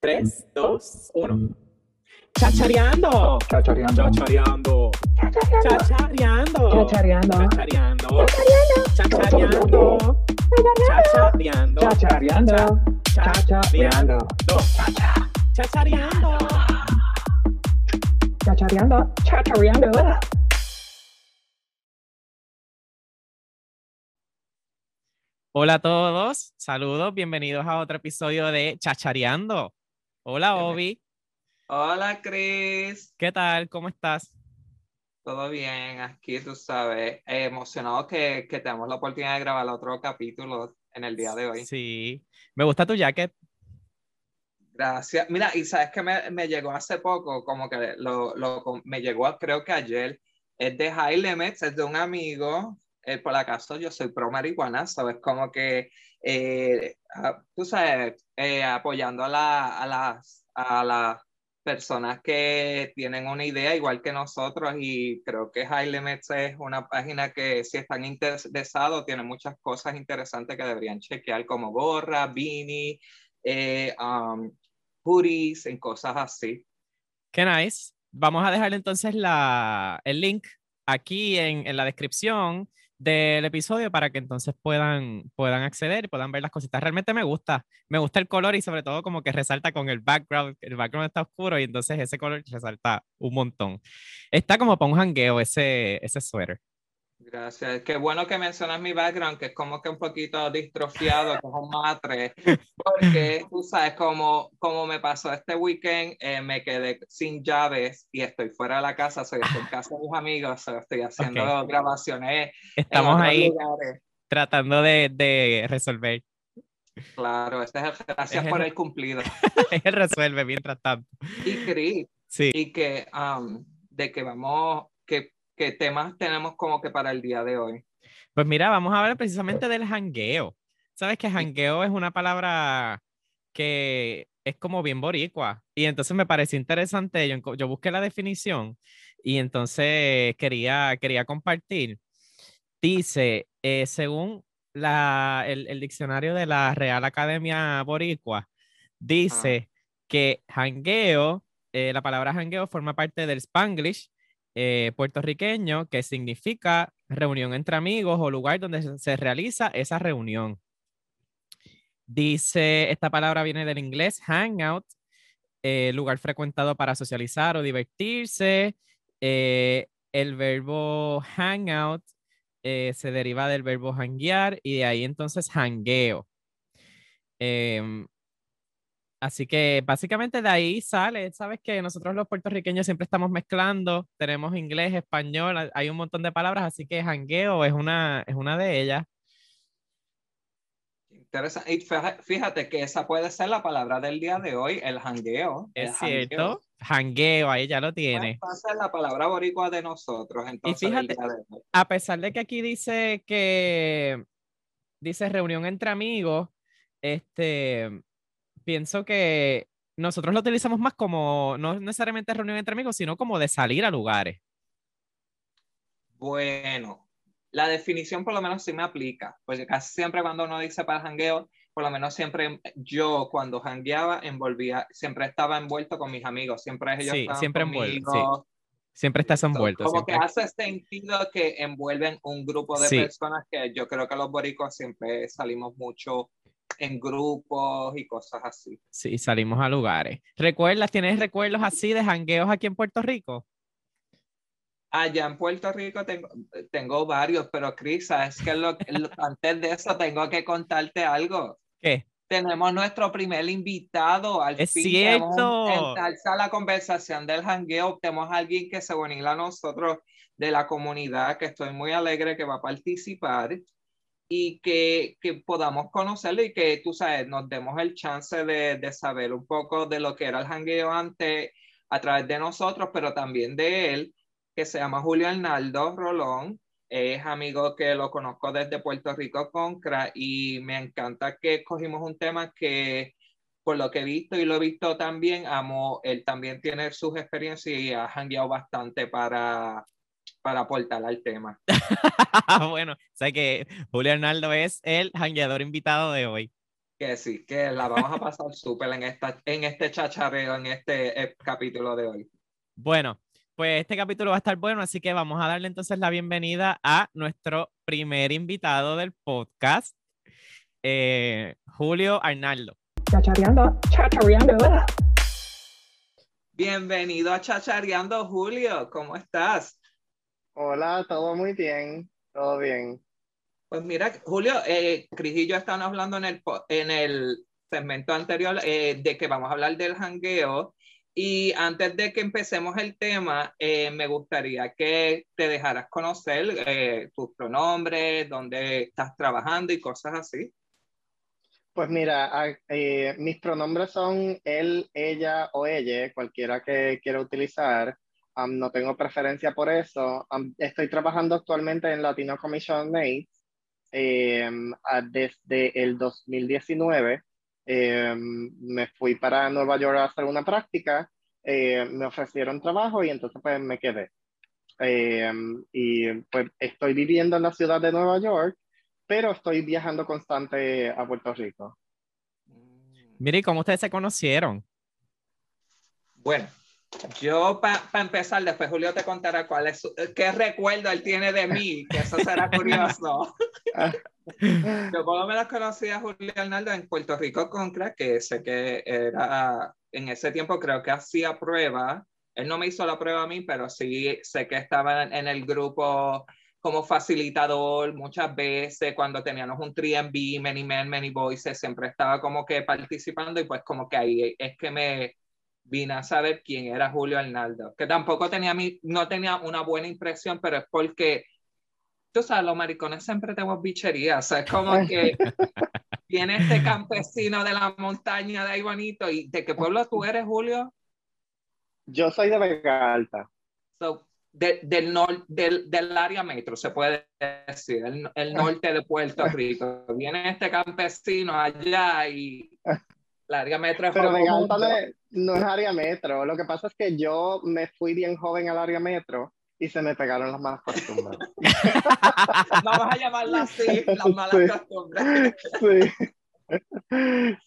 3, 2, 1. Chachareando. Chachareando. Chachareando. Chachareando. Chachareando. Chachareando. Chachareando. Chachareando. Chachareando. Chachareando. Chachareando. Chachareando. Chachareando. Hola a todos, saludos, bienvenidos a otro episodio de Chachareando. Hola, Obi, Hola, Chris. ¿qué tal? ¿Cómo estás? ¿Todo bien? Aquí, tú sabes, eh, emocionado que, que tenemos la oportunidad de grabar otro capítulo en el día de hoy. Sí, me gusta tu jacket. Gracias. Mira, y sabes que me, me llegó hace poco, como que lo, lo, me llegó creo que ayer, es de High Limits, es de un amigo, eh, por acaso yo soy pro marihuana, ¿sabes? Como que, eh, tú sabes, eh, apoyando a, la, a, las, a las personas que tienen una idea igual que nosotros y creo que High es una página que si están interesados tiene muchas cosas interesantes que deberían chequear como gorra, beanie, eh, um, hoodies, en cosas así. Qué nice. Vamos a dejar entonces la, el link aquí en, en la descripción del episodio para que entonces puedan, puedan acceder y puedan ver las cositas. Realmente me gusta, me gusta el color y sobre todo como que resalta con el background, el background está oscuro y entonces ese color resalta un montón. Está como para un jangueo ese, ese suéter. Gracias. Qué bueno que mencionas mi background, que es como que un poquito distrofiado, como un matre, porque tú sabes, como, como me pasó este weekend, eh, me quedé sin llaves y estoy fuera de la casa, soy en casa de mis amigos, estoy haciendo Ok. grabaciones. Estamos ahí lugares. tratando de, de resolver. Claro, este es el, gracias Es por el- el cumplido. Él resuelve mientras tanto. Y Chris, Sí. y que um, de que vamos, que, que temas tenemos como que para el día de hoy. Pues mira, vamos a hablar precisamente del jangueo. Sabes que jangueo es una palabra que es como bien boricua. Y entonces me pareció interesante. Yo, yo busqué la definición y entonces quería, quería compartir. Dice, eh, según la, el, el diccionario de la Real Academia Boricua, dice que jangueo, eh, la palabra jangueo forma parte del spanglish eh, puertorriqueño que significa reunión entre amigos o lugar donde se- realiza esa reunión. Dice, esta palabra viene del inglés hangout, eh, lugar frecuentado para socializar o divertirse. Eh, el verbo hangout eh, se deriva del verbo hanguear y de ahí entonces hangueo. Em, así que básicamente de ahí sale, sabes que nosotros los puertorriqueños siempre estamos mezclando, tenemos inglés, español, hay- un montón de palabras, así que jangueo es una, es una de ellas. Interesante. Y fíjate que esa puede ser la palabra del día de hoy, el jangueo. el Es jangueo. cierto, jangueo, ahí ya lo tiene. Puede ser la palabra boricua de nosotros. Entonces, el fíjate-. A pesar de que aquí dice que dice reunión entre amigos, este, pienso que nosotros lo utilizamos más como, no necesariamente reunión entre amigos, sino como de salir a lugares. Bueno, la definición por lo menos sí me aplica, porque casi siempre cuando uno dice para jangueo, por lo menos siempre yo cuando jangueaba envolvía, siempre estaba envuelto con mis amigos, siempre ellos Sí, estaban siempre envuelto, conmigo. Siempre estás envuelto. Como siempre- que hace sentido que envuelven un grupo de Sí. personas que yo creo que los boricos siempre salimos mucho en grupos y cosas así. Sí, salimos a lugares. ¿Recuerdas, tienes recuerdos así de jangueos aquí en Puerto Rico? Allá en Puerto Rico tengo, tengo varios, pero Cris, sabes que lo, lo- antes de eso tengo que contarte algo. ¿Qué? Tenemos nuestro primer invitado al Es fin. cierto. Ensalza la conversación del jangueo. Tenemos a alguien que se va a nosotros de la comunidad, que estoy muy alegre que va a participar y que, que podamos conocerlo y que tú sabes, nos demos el chance de, de saber un poco de lo que era el jangueo antes a través de nosotros, pero también de él, que se llama Julio Arnaldo Rolón. Es amigo que lo conozco desde Puerto Rico, Concra, y me encanta que escogimos un tema que, por lo que he visto y lo he visto también, amo, él también tiene sus experiencias y ha jangueado bastante para, para aportar al tema. bueno, sé que Julio Arnaldo es el jangueador invitado de hoy. Que sí, que la vamos a pasar súper en, esta, en este chachareo, en este eh, capítulo de hoy. Bueno, pues este capítulo va a estar bueno, así que vamos a darle entonces la bienvenida a nuestro primer invitado del podcast, eh, Julio Arnaldo. Chachareando, chachareando. Bienvenido a Chachareando, Julio. ¿Cómo estás? Hola, todo muy bien, todo bien. Pues mira, Julio, eh, Cris y yo estábamos hablando en el, en el segmento anterior eh, de que vamos a hablar del jangueo. Y antes de que empecemos el tema, eh, me gustaría que te dejaras conocer eh, tus pronombres, dónde estás trabajando y cosas así. Pues mira, mis pronombres son él, ella o ella, cualquiera que quiera utilizar. Am, no tengo preferencia por eso. Am, estoy trabajando actualmente en Latino Commission Mates em, a- desde el 2019. Em, me fui para Nueva York a hacer una práctica, eh, me ofrecieron trabajo y entonces pues me quedé. Em, y pues estoy viviendo en la ciudad de Nueva York, pero estoy viajando constante a Puerto Rico. Mire, ¿y ¿cómo ustedes se conocieron? Bueno, yo para empezar, después Julio te contará cuál es su- qué recuerdo él tiene de mí, que eso será curioso. Yo por lo menos conocí a Julio Arnaldo en Puerto Rico Concra, que sé que era, en ese tiempo creo que hacía prueba. Él no me hizo la prueba a mí, pero sí sé que estaba en, el grupo como facilitador muchas veces cuando teníamos un 3MB, Many Men, Many Voices, siempre estaba como que participando y pues como que ahí es que me vine a saber quién era Julio Arnaldo, que tampoco tenía, mi, no tenía una buena impresión, pero es porque tú sabes, los maricones siempre tenemos bicherías, o sea, es como que viene este campesino de la montaña de ahí bonito, ¿y de qué pueblo tú eres, Julio? Yo soy de Vega Alta. So, de- del, nor- del, del área metro, se puede decir, el, el norte de Puerto Rico. Viene este campesino allá y el área metro es Pero Vega. Alta es, no es área metro. Lo que pasa es que yo me fui bien joven al área metro y se me pegaron las malas costumbres. Vamos a llamarla así, las malas Sí. costumbres. Sí.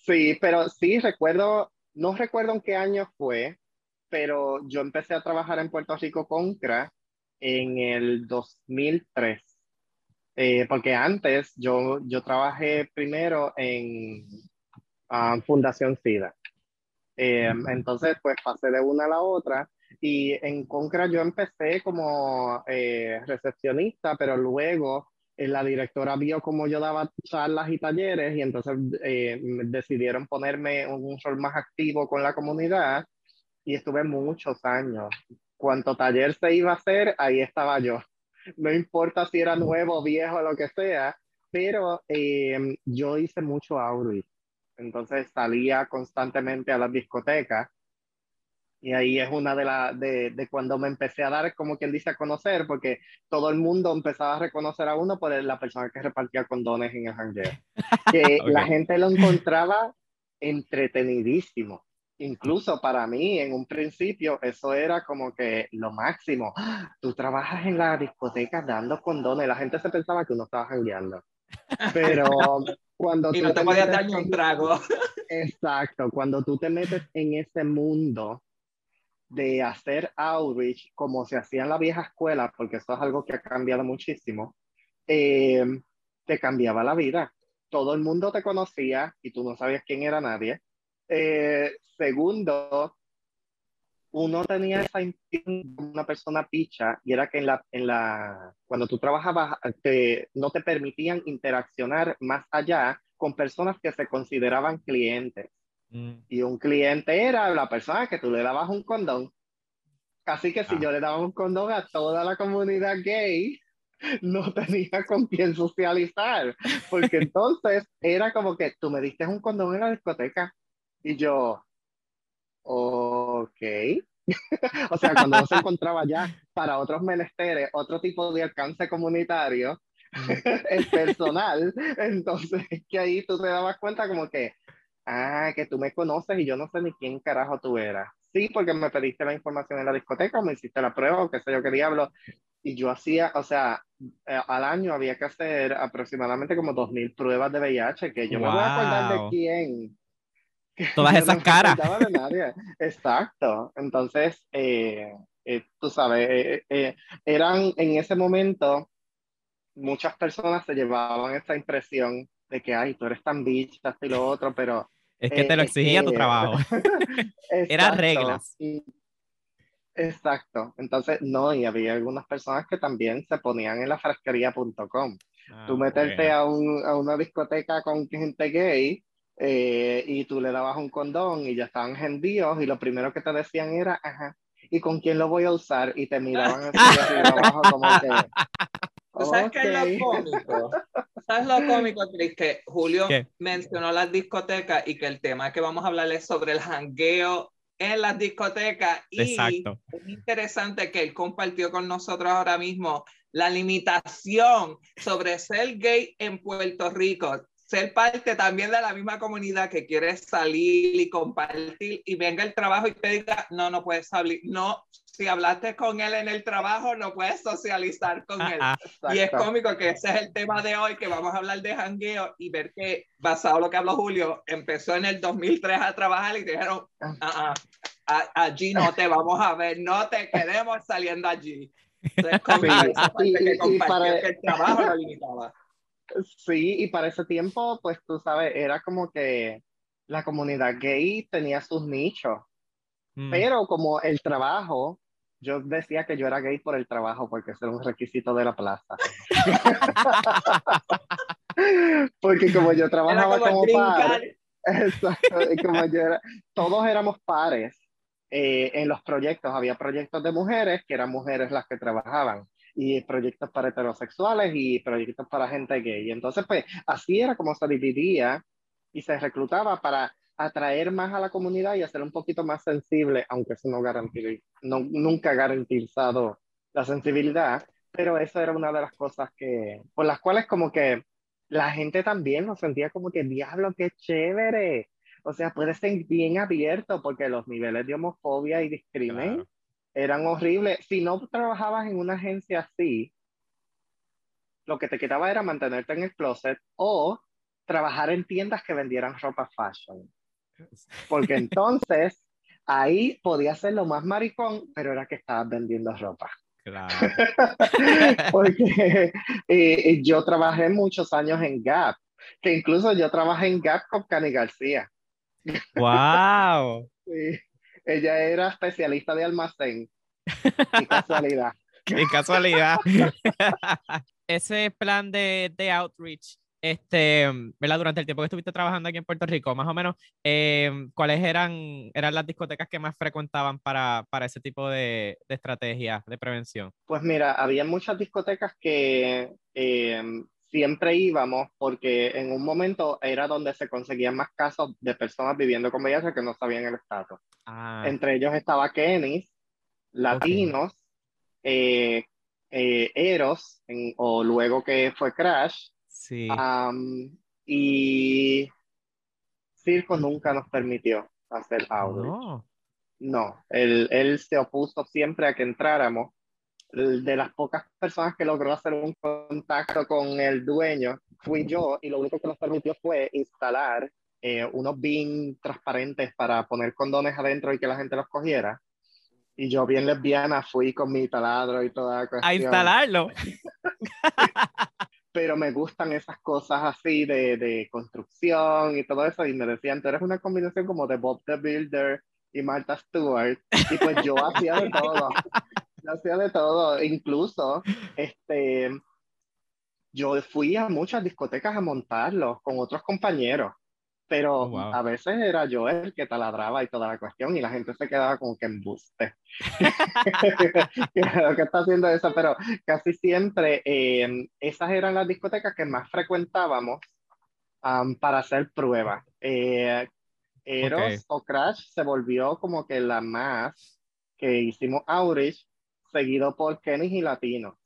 Sí, pero sí recuerdo, no recuerdo en qué año fue, pero yo empecé a trabajar en Puerto Rico Concra en el 2003. Eh, porque antes yo, yo trabajé primero en ah, Fundación SIDA. Eh, entonces, pues pasé de una a la otra y en Concra yo empecé como eh, recepcionista, pero luego eh, la directora vio cómo yo daba charlas y talleres y entonces eh, decidieron ponerme un rol más activo con la comunidad y estuve muchos años. Cuanto taller se iba a hacer, ahí estaba yo. No importa si era nuevo, viejo, lo que sea, pero eh, yo hice mucho outreach. Entonces salía constantemente a las discotecas y ahí es una de las de, de cuando me empecé a dar, como quien dice, a conocer, porque todo el mundo empezaba a reconocer a uno por la persona que repartía condones en el jangueo. Que la gente lo encontraba entretenidísimo. Incluso para mí, en un principio, eso era como que lo máximo. ¡Ah! Tú trabajas en la discoteca dando condones. La gente se pensaba que uno estaba jangueando. Pero cuando Y tú no te podías dar ni un trago. Exacto, cuando tú te metes en ese mundo de hacer outreach como se hacía en la vieja escuela, porque eso es algo que ha cambiado muchísimo, eh, te cambiaba la vida. Todo el mundo te conocía y tú no sabías quién era nadie. Eh, segundo, uno tenía esa impresión de una persona picha y era que en la, en la, cuando tú trabajabas te- no te permitían interaccionar más allá con personas que se consideraban clientes. Mm, Y un cliente era la persona que tú le dabas un condón. Así que si Ah. yo le daba un condón a toda la comunidad gay, no tenía con quién socializar. Porque entonces era como que tú me diste un condón en la discoteca. Y yo, ok. o sea, cuando no se encontraba ya para otros menesteres, otro tipo de alcance comunitario, el personal, entonces que ahí tú te dabas cuenta como que, ah, que tú me conoces y yo no sé ni quién carajo tú eras. Sí, porque me pediste la información en la discoteca o me hiciste la prueba o qué sé yo qué diablo. Y yo hacía, o sea, eh, al año había que hacer aproximadamente como 2.000 pruebas de VIH, que yo me voy a acordar de Wow. quién. Todas esas me caras. de nadie. Exacto. Entonces, eh, eh, tú sabes, eh, eh, eran en ese momento, muchas personas se llevaban esa impresión de que, ay, tú eres tan bicha, y lo otro, pero Es que te eh, lo es exigía tu trabajo. Era Exacto. reglas. Y- Exacto. Entonces, no, y había algunas personas que también se ponían en la frasquería.com. Tú Ah, meterte bueno. a, un- a una discoteca con gente gay eh, y tú le dabas un condón y ya estaban gendíos y lo primero que te decían era, ajá, ¿y con quién lo voy a usar? Y te miraban así de arriba abajo como que... ¿Tú sabes qué es lo cómico? ¿Sabes lo cómico, Chris? Que Julio ¿Qué? mencionó las discotecas y que el tema que vamos a hablar es sobre el jangueo en las discotecas. Y Exacto. es interesante que él compartió con nosotros ahora mismo la limitación sobre ser gay en Puerto Rico. Ser parte también de la misma comunidad que quiere salir y compartir y venga el trabajo y te diga, no, no puedes salir. No, si hablaste con él en el trabajo, no puedes socializar con él. Ah, Y es Exacto. cómico que ese es el tema de hoy, que vamos a hablar de jangueo y ver que, basado en lo que habló Julio, empezó en el 2003 a trabajar y dijeron, "Ah, ah, allí no te vamos a ver, no te queremos saliendo allí. Entonces, es cómico Sí, esa parte y- que y- para- que el trabajo lo limitaba. Sí, y para ese tiempo, pues tú sabes, era como que la comunidad gay tenía sus nichos, mm, pero como el trabajo, yo decía que yo era gay por el trabajo, porque ese era un requisito de la plaza. Porque como yo Era trabajaba como como par, exacto, como yo era, todos éramos pares eh, en los proyectos, había proyectos de mujeres, que eran mujeres las que trabajaban, y proyectos para heterosexuales y proyectos para gente gay. Y entonces, pues, así era como se dividía y se reclutaba para atraer más a la comunidad y hacer un poquito más sensible, aunque eso no garantiza, no, nunca garantizado la sensibilidad, pero eso era una de las cosas que, por las cuales como que la gente también lo sentía como que, diablo, qué chévere. O sea, puede ser bien abierto porque los niveles de homofobia y discrimen Claro. Eran horribles. Si no trabajabas en una agencia así, lo que te quedaba era mantenerte en el closet o trabajar en tiendas que vendieran ropa fashion. Porque entonces ahí podía ser lo más maricón, pero era que estabas vendiendo ropa. Claro. Porque eh, yo trabajé muchos años en Gap, que incluso yo trabajé en Gap con Cani García. ¡Wow! Sí. Ella era especialista de almacén. Qué casualidad. ¡Qué casualidad! Ese plan de, de outreach, este, ¿verdad? Durante el tiempo que estuviste trabajando aquí en Puerto Rico, más o menos, eh, ¿cuáles eran, eran las discotecas que más frecuentaban para, para ese tipo de, de estrategia de prevención? Pues mira, había muchas discotecas que eh, siempre íbamos porque en un momento era donde se conseguían más casos de personas viviendo con VIH que no sabían el estatus. Ah, Entre ellos estaba Kenny's, Latinos, eh, eh, Eros, en- o luego que fue Crash, sí. am, y Circo nunca nos permitió hacer outreach. No. No, él, él se opuso siempre a que entráramos. De las pocas personas que logró hacer un contacto con el dueño fui yo y lo único que nos permitió fue instalar eh, unos bin transparentes para poner condones adentro y que la gente los cogiera. Y yo bien lesbiana fui con mi taladro y toda la A cuestión. instalarlo. Pero me gustan esas cosas así de, de construcción y todo eso. Y me decían, tú eres una combinación como de Bob the Builder y Martha Stewart. Y pues yo hacía de todo. Hacía de todo. Incluso, este, yo fui a muchas discotecas a montarlos con otros compañeros. Pero Oh, wow. a veces era yo el que taladraba y toda la cuestión y la gente se quedaba como que embuste. Que está haciendo eso, pero casi siempre eh, esas eran las discotecas que más frecuentábamos am, para hacer pruebas. Eh, Eros o Crash se volvió como que la más que hicimos outreach, seguido por Kenny y Latino.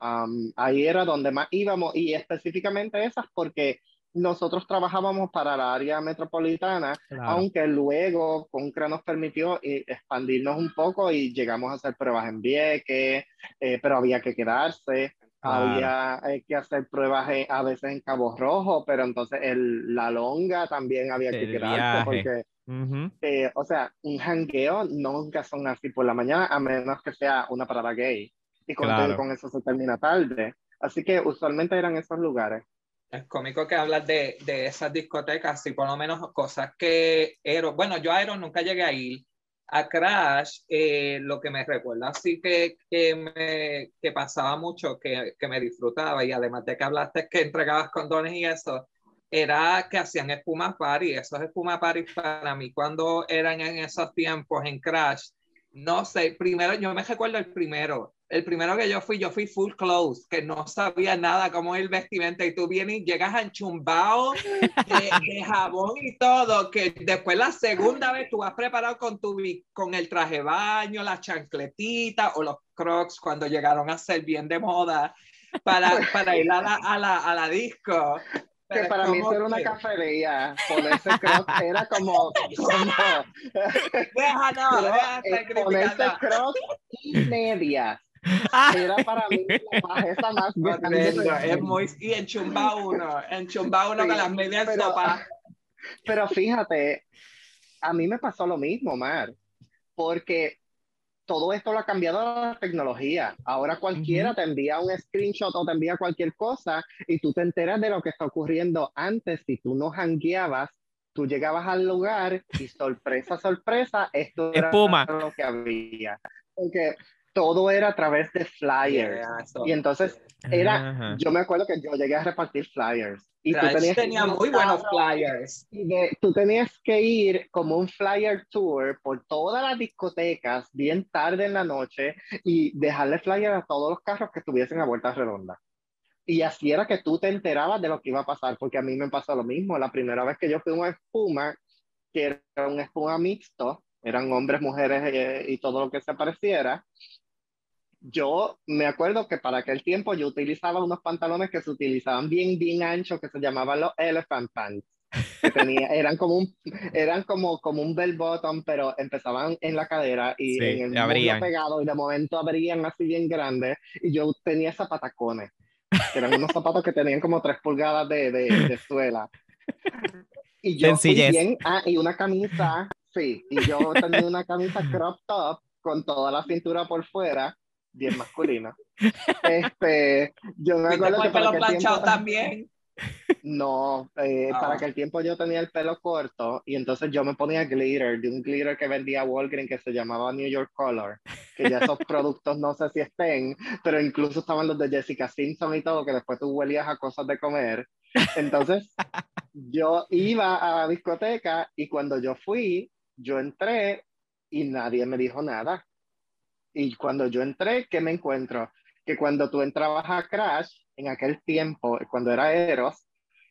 Am, ahí era donde más íbamos y específicamente esas porque nosotros trabajábamos para la área metropolitana, Claro. aunque luego Concra nos permitió eh, expandirnos un poco y llegamos a hacer pruebas en Vieques, eh, pero había que quedarse. había eh, que hacer pruebas en- a veces en Cabo Rojo, pero entonces el, la longa también había que El quedarse viaje. porque, Ujú. eh, o sea, un jangueo nunca son así por la mañana, a menos que sea una parada gay. Y con, Claro. con eso se termina tarde. Así que usualmente eran esos lugares. Es cómico que hablas de, de esas discotecas y por lo menos cosas que Eros, bueno, yo a Eros nunca llegué a ir. A Crash, eh, lo que me recuerda así que, que, me, que pasaba mucho, que, que me disfrutaba y además de que hablaste que entregabas condones y eso, era que hacían espuma party. Esos espuma party para mí cuando eran en esos tiempos en Crash, no sé, primero yo me recuerdo el primero, el primero que yo fui, yo fui full clothes, que no sabía nada cómo es el vestimenta y tú vienes y llegas enchumbado de, de jabón y todo, que después la segunda vez tú vas preparado con, tu, con el traje baño, las chancletitas o los crocs cuando llegaron a ser bien de moda para, para ir a la, a la, a la disco. Que para mí eso era una cafetería, ponerse crocs era como, como Deja, no, ponerse crocs y medias. Era para mí la bajeza más grande. Es muy y enchumba uno, enchumba uno Sí, con las medias pero- sopa. Pero fíjate, a mí me pasó lo mismo, Mar, porque todo esto lo ha cambiado la tecnología. Ahora cualquiera te envía un screenshot o te envía cualquier cosa y tú te enteras de lo que está ocurriendo antes. Si tú no jangueabas, tú llegabas al lugar y sorpresa, sorpresa, esto era Espuma. lo que había. Porque todo era a través de flyers. Yeah, so- Y entonces era, Ajá. yo me acuerdo que yo llegué a repartir flyers. Y tú tenías que tenía muy buenos flyers. y de- tú tenías que ir como un flyer tour por todas las discotecas bien tarde en la noche y dejarle flyer a todos los carros que estuviesen a vuelta redonda. Y así era que tú te enterabas de lo que iba a pasar, porque a mí me pasó lo mismo. La primera vez que yo fui a una espuma, que era un espuma mixto, eran hombres, mujeres eh, y todo lo que se pareciera. Yo me acuerdo que para aquel tiempo yo utilizaba unos pantalones que se utilizaban bien, bien anchos, que se llamaban los elephant pants. Que tenía, eran como un, eran como, como un bell bottom, pero empezaban en la cadera y Sí, en el abrían. pegado y de momento abrían así bien grandes y yo tenía zapatacones, que eran unos zapatos que tenían como tres pulgadas de, de, de suela. Y yo bien, ah, y una camisa, sí, y yo tenía una camisa crop top con toda la cintura por fuera, bien masculina. Este, yo me acuerdo que el para pelo aquel planchado tiempo, también. no, eh, Ah. para aquel tiempo yo tenía el pelo corto y entonces yo me ponía glitter, de un glitter que vendía Walgreens que se llamaba New York Color, que ya esos productos no sé si estén, pero incluso estaban los de Jessica Simpson y todo, que después tú huelías a cosas de comer. Entonces, yo iba a la discoteca y cuando yo fui, yo entré y nadie me dijo nada. Y cuando yo entré, ¿qué me encuentro? Que cuando tú entrabas a Crash, en aquel tiempo, cuando era Eros,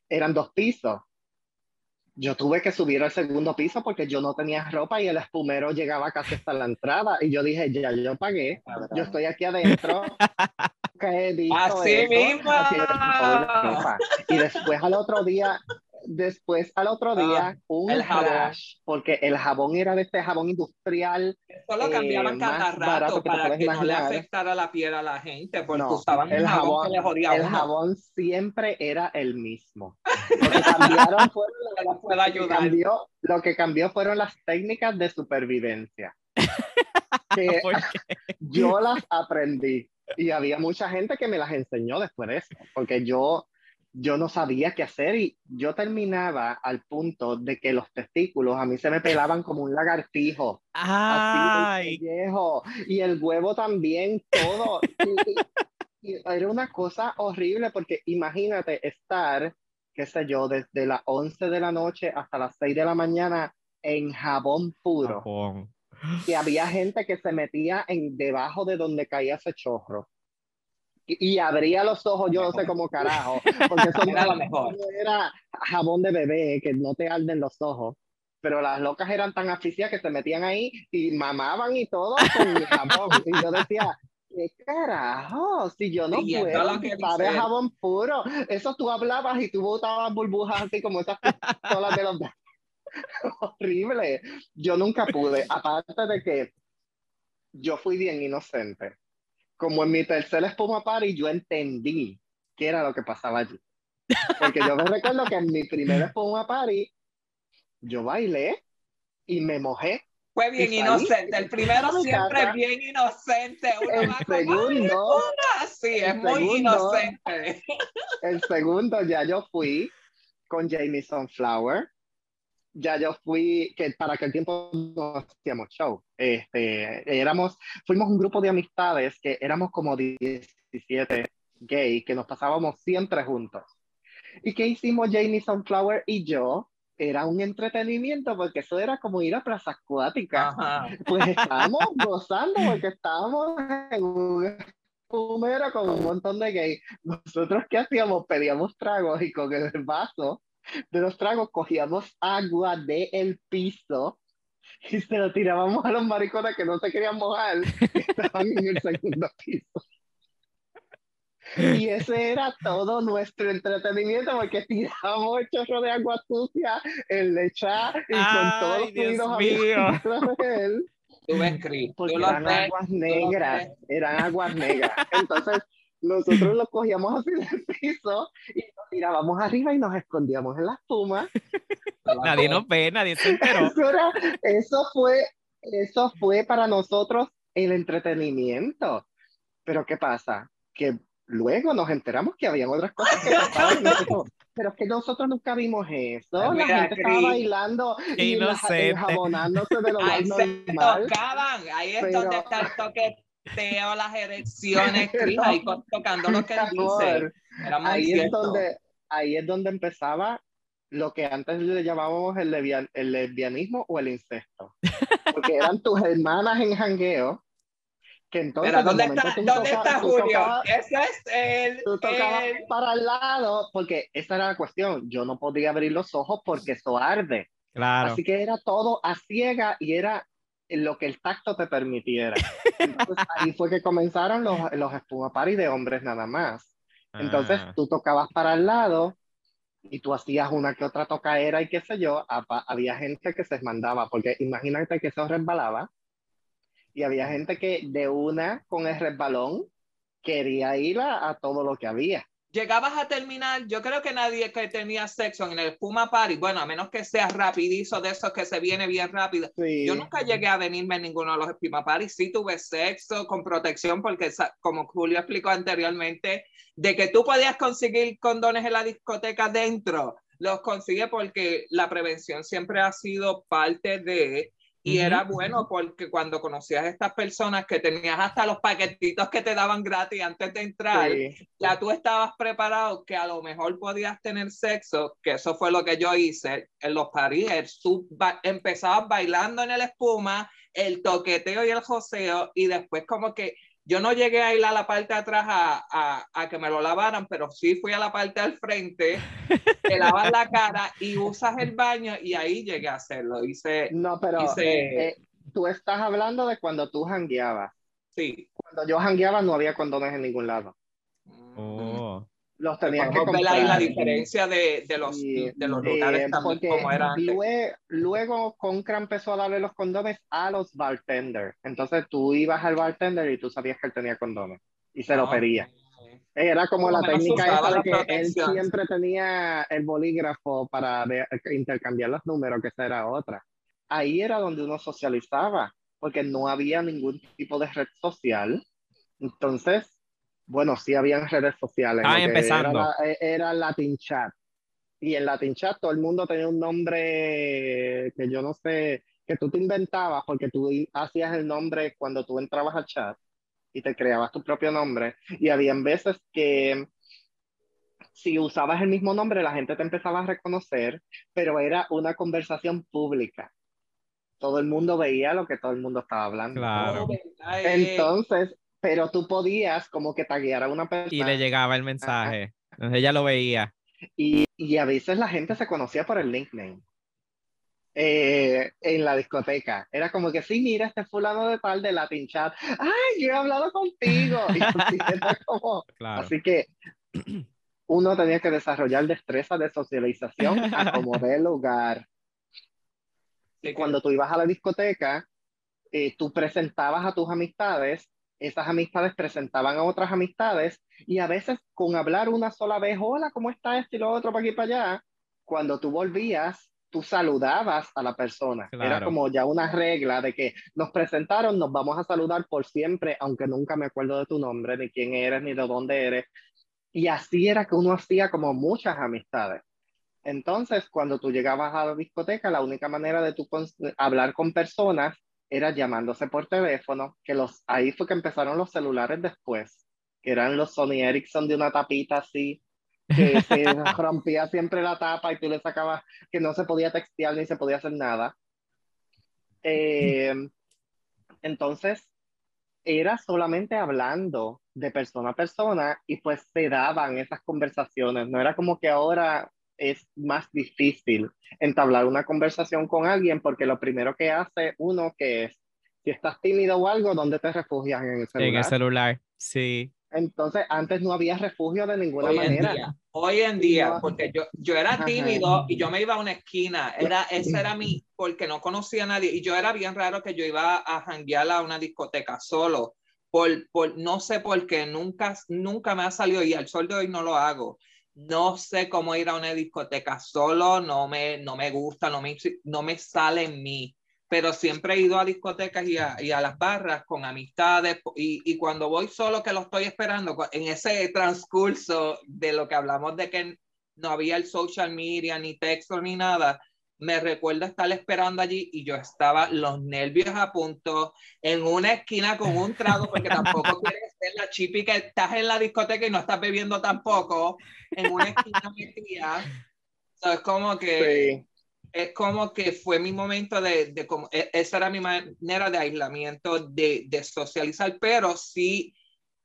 eran dos pisos. Yo tuve que subir al segundo piso porque yo no tenía ropa y el espumero llegaba casi hasta la entrada. Y yo dije, ya, yo pagué, yo estoy aquí adentro. Así mismo. Y después al otro día, después al otro día, un Ah, el jabón. crash, porque el jabón era de este jabón industrial. Esto lo eh, cambiaban cada más barato rato que para que no le afectara la piel a la gente, porque No, usaban el un jabón, jabón, que jodía el uno. jabón siempre era el mismo. Lo que cambiaron fueron Que nos pueda lo que ayudar. cambió, lo que cambió fueron las técnicas de supervivencia. Que yo las aprendí y había mucha gente que me las enseñó después de eso, porque yo, yo no sabía qué hacer y yo terminaba al punto de que los testículos a mí se me pelaban como un lagartijo, así Ay, el pellejo y el huevo también, todo. Y, y- y era una cosa horrible porque imagínate estar, qué sé yo, desde las 11 de la noche hasta las 6 de la mañana en jabón puro Japón. que había gente que se metía en debajo de donde caía ese chorro. Y, abría los ojos, yo no sé cómo carajo, porque eso Era lo mejor. era jabón de bebé, que no te arden los ojos. Pero las locas eran tan aficias que se metían ahí y mamaban y todo con jabón. Y yo decía, ¿qué carajo? Si yo no Siguiendo puedo, él. jabón puro. Eso tú hablabas y tú botabas burbujas así como esas pistolas de los horrible. Yo nunca pude, aparte de que yo fui bien inocente. Como en mi tercer espuma party, yo entendí qué era lo que pasaba allí. Porque yo me recuerdo que en mi primer espuma party, yo bailé y me mojé. Fue bien Y salí inocente. El primero siempre es bien inocente. Uno El va como, "Ay, segundo, una". Sí, es el muy segundo. inocente. el segundo ya yo fui con Jamie Sunflower. Ya yo fui, que para aquel tiempo no hacíamos show. Este, éramos, fuimos un grupo de amistades que éramos como 17 gay, que nos pasábamos siempre juntos. ¿Y qué hicimos Jamie Sunflower y yo? Era un entretenimiento porque eso era como ir a Plaza Acuática. Ajá. Pues estábamos gozando porque estábamos en un fumero con un montón de gays. Nosotros, ¿qué hacíamos? Pedíamos tragos y con el vaso de los tragos cogíamos agua del piso y se lo tirábamos a los maricones que no se querían mojar que estaban en el segundo piso. Y ese era todo nuestro entretenimiento porque tirábamos el chorro de agua sucia, el lechá y con todos los adentro de él. Tú ves, Cris. Porque eran aguas negras, eran aguas negras. Entonces, nosotros los cogíamos así del piso y nos tirábamos arriba y nos escondíamos en la espuma. Nadie nos ve, nadie se enteró. Eso, era- eso fue, eso fue para nosotros el entretenimiento. Pero ¿qué pasa? Que luego nos enteramos que habían otras cosas que pasaban. Pero es que nosotros nunca vimos eso. La Mira, gente estaba Cris. bailando Qué y la- enjabonándose de lo más Ahí se normal. tocaban. Ahí es Pero- donde está el toqueteo, las erecciones, Cris, ahí tocando lo que él dice. amor, Era muy ahí es donde ahí es donde empezaba lo que antes le llamábamos el, lesbian- el lesbianismo o el incesto porque eran tus hermanas en jangueo que entonces Pero de ¿dónde momento está, ¿dónde toca- está Julio? tocabas- Ese es el, tú tocabas el- para el lado porque esa era la cuestión yo no podía abrir los ojos porque eso arde Claro. así que era todo a ciega y era lo que el tacto te permitiera. Entonces ahí fue que comenzaron los, los espuma party de hombres nada más. Entonces Ah, tú tocabas para el lado y tú hacías una que otra tocaera y qué sé yo, había gente que se mandaba, porque imagínate que eso resbalaba y había gente que de una con el resbalón quería ir a, a todo lo que había. Llegabas a terminar, yo creo que nadie que tenía sexo en el Puma Party, bueno, a menos que sea rapidizo de esos que se viene bien rápido. Sí. Yo nunca llegué a venirme en ninguno de los Puma Party, sí tuve sexo con protección, porque como Julio explicó anteriormente, de que tú podías conseguir condones en la discoteca dentro, los consigue porque la prevención siempre ha sido parte de, y era bueno porque cuando conocías a estas personas que tenías hasta los paquetitos que te daban gratis antes de entrar, Sí. ya tú estabas preparado que a lo mejor podías tener sexo, que eso fue lo que yo hice en los tú ba- empezabas bailando en el espuma, el toqueteo y el joseo, y después como que yo no llegué a ir a la parte de atrás a, a- a que me lo lavaran, pero sí fui a la parte del frente, te lavas la cara y usas el baño y ahí llegué a hacerlo. Hice, No, pero Hice- eh, tú estás hablando de cuando tú jangueabas. sí. Cuando yo jangueaba no había condones en ningún lado. oh. Los tenías que Podemos ver la comprar. diferencia de, de los, Sí, de los lugares también, como era antes. lue- luego Concra empezó a darle los condones a los bartenders. Entonces tú ibas al bartender y tú sabías que él tenía condones y se lo Ah, pedía. ok. Era como la técnica esa de que él siempre tenía el bolígrafo para ver- intercambiar los números, que esa era otra. Ahí era donde uno socializaba, porque no había ningún tipo de red social. Entonces, bueno, sí habían redes sociales. Que empezando. Era, eh, era Latin Chat. Y en Latin Chat todo el mundo tenía un nombre que yo no sé, que tú te inventabas porque tú hacías el nombre cuando tú entrabas al chat y te creabas tu propio nombre. Y habían veces que si usabas el mismo nombre, la gente te empezaba a reconocer, pero era una conversación pública. Todo el mundo veía lo que todo el mundo estaba hablando. Claro. Eh, Entonces, pero tú podías como que taguear a una Y persona le llegaba el mensaje. Entonces ella lo veía. y, y a veces la gente se conocía por el nickname. Eh, en la discoteca. Era como que, sí, mira, este fulano de tal de Latin Chat. ¡Ay, yo he hablado contigo! Y así, como- Claro. así que uno tenía que desarrollar destreza de socialización a como de lugar. Y cuando tú ibas a la discoteca, eh, tú presentabas a tus amistades esas amistades presentaban a otras amistades y a veces con hablar una sola vez, hola, ¿cómo está esto y lo otro para aquí y para allá? Cuando tú volvías, tú saludabas a la persona. Era como ya una regla de que nos presentaron, nos vamos a saludar por siempre, aunque nunca me acuerdo de tu nombre, ni quién eres, ni de dónde eres. Y así era que uno hacía como muchas amistades. Entonces, cuando tú llegabas a la discoteca, la única manera de tú hablar con personas era llamándose por teléfono, que los, ahí fue que empezaron los celulares después, que eran los Sony Ericsson de una tapita así, que se rompía siempre la tapa y tú le sacabas que no se podía textear ni se podía hacer nada. Eh, entonces, era solamente hablando de persona a persona y pues se daban esas conversaciones. No era como que ahora es más difícil entablar una conversación con alguien porque lo primero que hace uno que es, si estás tímido o algo, ¿dónde te refugias en el celular? En el celular, sí. Entonces, antes no había refugio de ninguna Hoy en manera. día, hoy en día, No. porque yo, yo era Ajá. tímido y yo me iba a una esquina, era, ese era mi, porque no conocía a nadie y yo era bien raro que yo iba a janguear a una discoteca solo, por, por, no sé por qué, nunca, nunca me ha salido y al sol de hoy no lo hago. No sé cómo ir a una discoteca solo, no me, no me gusta, no me, no me sale en mí. Pero siempre he ido a discotecas y a, y a las barras con amistades y, y, cuando voy solo que lo estoy esperando, en ese transcurso de lo que hablamos de que no había el social media, ni texto, ni nada, me recuerdo estar esperando allí y yo estaba los nervios a punto en una esquina con un trago porque tampoco quieres ser la chipi que estás en la discoteca y no estás bebiendo tampoco en una esquina metida. So, es como que... Sí. es como que fue mi momento de, de como, e, esa era mi manera de aislamiento, de, de socializar, pero sí,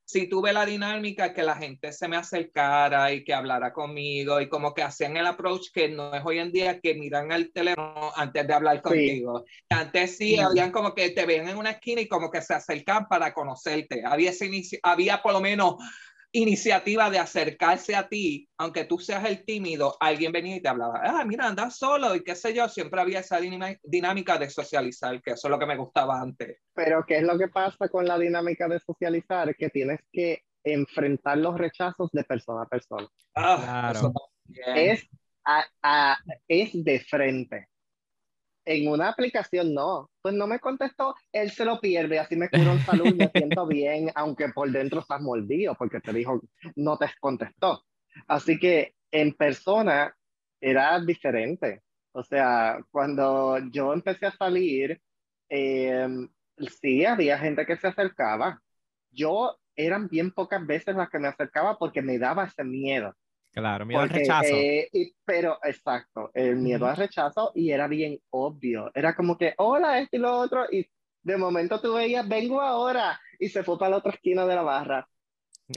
sí tuve la dinámica que la gente se me acercara y que hablara conmigo y como que hacían el approach que no es hoy en día que miran el teléfono antes de hablar contigo. Sí. Antes sí, Sí. habían como que te veían en una esquina y como que se acercan para conocerte. Había, ese inici- había por lo menos iniciativa de acercarse a ti, aunque tú seas el tímido, alguien venía y te hablaba, ah, mira, andas solo y qué sé yo, siempre había esa dinámica de socializar, que eso es lo que me gustaba antes. Pero ¿qué es lo que pasa con la dinámica de socializar? Que tienes que enfrentar los rechazos de persona a persona. Ah, Claro. Es, a- a- es de frente. En una aplicación no, pues no me contestó, él se lo pierde, así me curo en salud, me siento bien, aunque por dentro estás mordido porque te dijo, no te contestó. Así que en persona era diferente. O sea, cuando yo empecé a salir, eh, sí, había gente que se acercaba. Yo eran bien pocas veces las que me acercaba porque me daba ese miedo. Claro, miedo al Porque, rechazo. eh, y- pero, exacto, el miedo al rechazo y era bien obvio. Era como que, hola, esto y lo otro, y de momento tú veías, vengo ahora, y se fue para la otra esquina de la barra.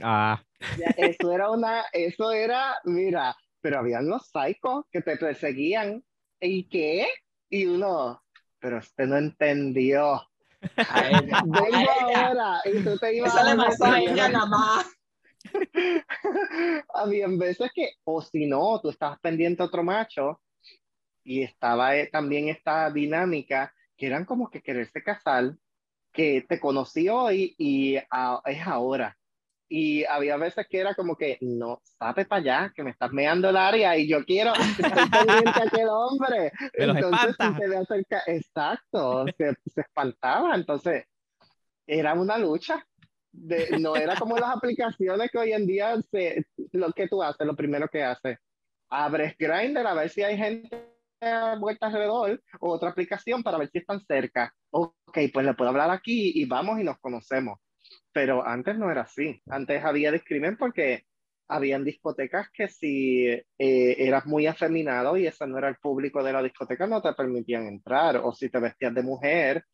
Ah, Ya, Eso era una, eso era, mira, pero habían los psicos que te perseguían. ¿Y qué? Y uno, pero este no entendió. Vengo ahora, y tú te ibas le a pasó a meter. ella nada más. Habían veces que, o si no, tú estabas pendiente a otro macho y estaba eh, también esta dinámica que eran como que quererse casar, que te conocí hoy y a- es ahora. Y había veces que era como que, no, sabe para allá, que me estás meando el área y yo quiero, estoy pendiente a aquel hombre. Me Entonces, si acerca, exacto, se, se espantaba. Entonces, era una lucha. No era como las aplicaciones que hoy en día lo que tú haces, lo primero que haces, abres Grindr a ver si hay gente a vuelta alrededor o otra aplicación para ver si están cerca. Ok, pues le puedo hablar aquí y vamos y nos conocemos. Pero antes no era así. Antes había discrimen porque habían discotecas que si eh, eras muy afeminado y ese no era el público de la discoteca, no te permitían entrar. O si te vestías de mujer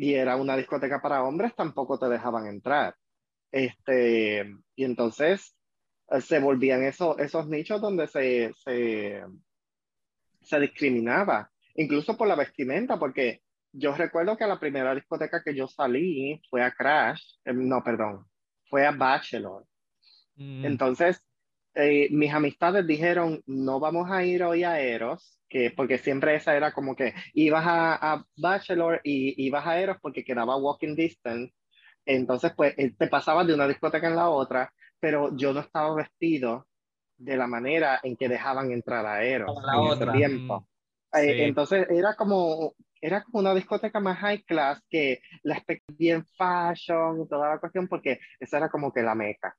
y era una discoteca para hombres, tampoco te dejaban entrar. Este, y entonces eh, se volvían esos, esos nichos donde se, se, se discriminaba, incluso por la vestimenta, porque yo recuerdo que la primera discoteca que yo salí fue a Crash, eh, no, perdón, fue a Bachelor. mm, Entonces, eh, mis amistades dijeron, no vamos a ir hoy a Eros, que, porque siempre esa era como que ibas a, a Bachelor y ibas a Eros porque quedaba walking distance. Entonces, pues, eh, te pasabas de una discoteca en la otra, pero yo no estaba vestido de la manera en que dejaban entrar a Eros la en ese otra. tiempo. Mm, Eh, entonces era como, era como una discoteca más high class que la expect- bien fashion, toda la cuestión, porque esa era como que la meca.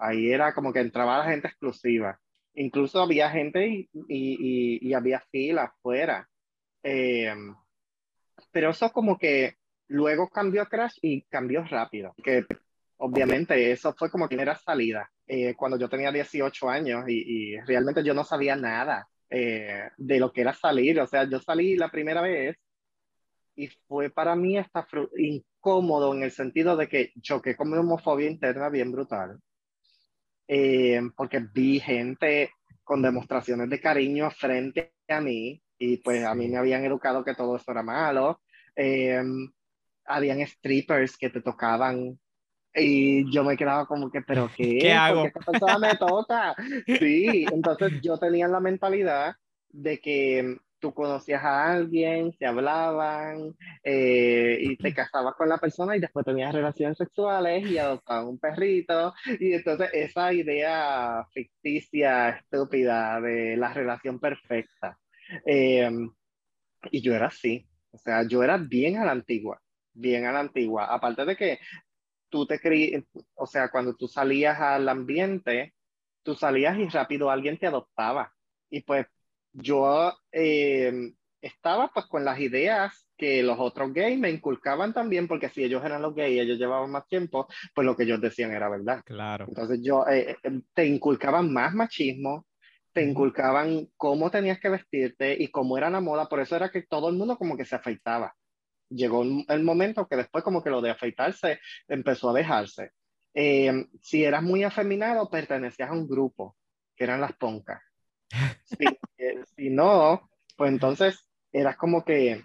Ahí era como que entraba la gente exclusiva. Incluso había gente y, y, y- había fila afuera. Eh, pero eso como que luego cambió Crash y cambió rápido. Que obviamente eso fue como primera salida. eh, cuando yo tenía 18 años y, y realmente yo no sabía nada eh, de lo que era salir. O sea, yo salí la primera vez y fue para mí hasta incómodo en el sentido de que choqué con mi homofobia interna bien brutal. Eh, porque vi gente con demostraciones de cariño frente a mí y pues a mí me habían educado que todo eso era malo. Eh, habían strippers que te tocaban y yo me quedaba como que, pero ¿qué? ¿Qué hago? ¿Por qué esta persona me toca? Sí, entonces yo tenía la mentalidad de que tú conocías a alguien, se hablaban eh, y te casabas con la persona y después tenías relaciones sexuales y adoptaban un perrito. Y entonces esa idea ficticia, estúpida de la relación perfecta. Eh, y yo era así, o sea, yo era bien a la antigua, bien a la antigua. Aparte de que tú te creí, o sea, cuando tú salías al ambiente, tú salías y rápido alguien te adoptaba. Y pues yo eh, estaba pues con las ideas que los otros gays me inculcaban también, porque si ellos eran los gays y ellos llevaban más tiempo, pues lo que ellos decían era verdad. Claro. Entonces yo, eh, eh, te inculcaban más machismo, te inculcaban cómo tenías que vestirte y cómo era la moda, por eso era que todo el mundo como que se afeitaba. Llegó el momento que después como que lo de afeitarse empezó a dejarse. Eh, si eras muy afeminado, pertenecías a un grupo, que eran las poncas. Si, eh, si no, pues entonces eras como que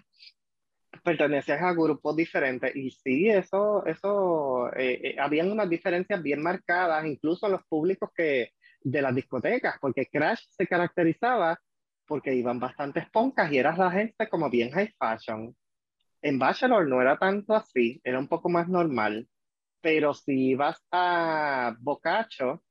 pertenecías a grupos diferentes y sí, eso, eso, eh, eh, habían unas diferencias bien marcadas, incluso los públicos que, de las discotecas, porque Crash se caracterizaba porque iban bastantes poncas y era la gente como bien high fashion. En Bachelor no era tanto así, era un poco más normal, pero si ibas a Bocacho,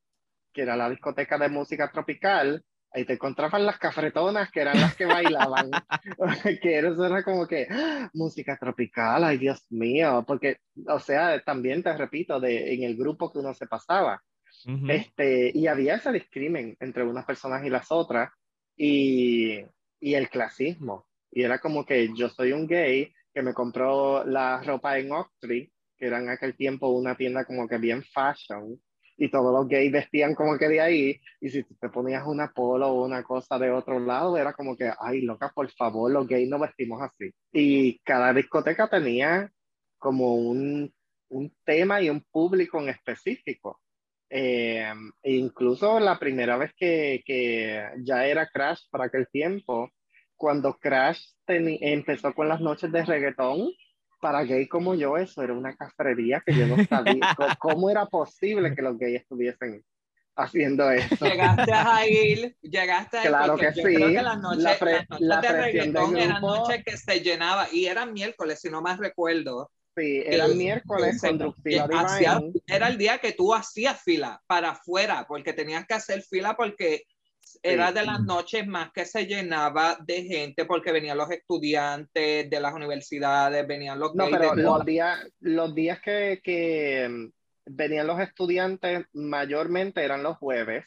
que era la discoteca de música tropical, ahí te encontraban las cafretonas que eran las que bailaban, que eso era como que ¡ah! música tropical, ay Dios mío, porque, o sea, también te repito, de, en el grupo que uno se pasaba, Ujú. este, y había ese discrimen entre unas personas y las otras, y, y el clasismo, y era como que yo soy un gay que me compró la ropa en Oxtree, que era en aquel tiempo una tienda como que bien fashion, y todos los gays vestían como que de ahí, y si te ponías una polo o una cosa de otro lado, era como que, ay, loca, por favor, los gays no vestimos así. Y cada discoteca tenía como un, un tema y un público en específico. Eh, incluso la primera vez que, que ya era Crash para aquel tiempo, cuando Crash empezó con las noches de reggaetón, para gay como yo, eso era una cafrería que yo no sabía cómo era posible que los gays estuviesen haciendo eso. Llegaste a ir, llegaste a ir, Claro que yo sí. creo que las noches, La pre- las noches la de reggaetón eran grupo. noches que se llenaba y eran miércoles, si no más recuerdo. Sí, era que- miércoles que se- con Druxila que hacía- Divine. era el día que tú hacías fila para afuera, porque tenías que hacer fila porque era de las noches más que se llenaba de gente, porque venían los estudiantes de las universidades, venían los No, pero los días, los días que, que mm, venían los estudiantes mayormente eran los jueves,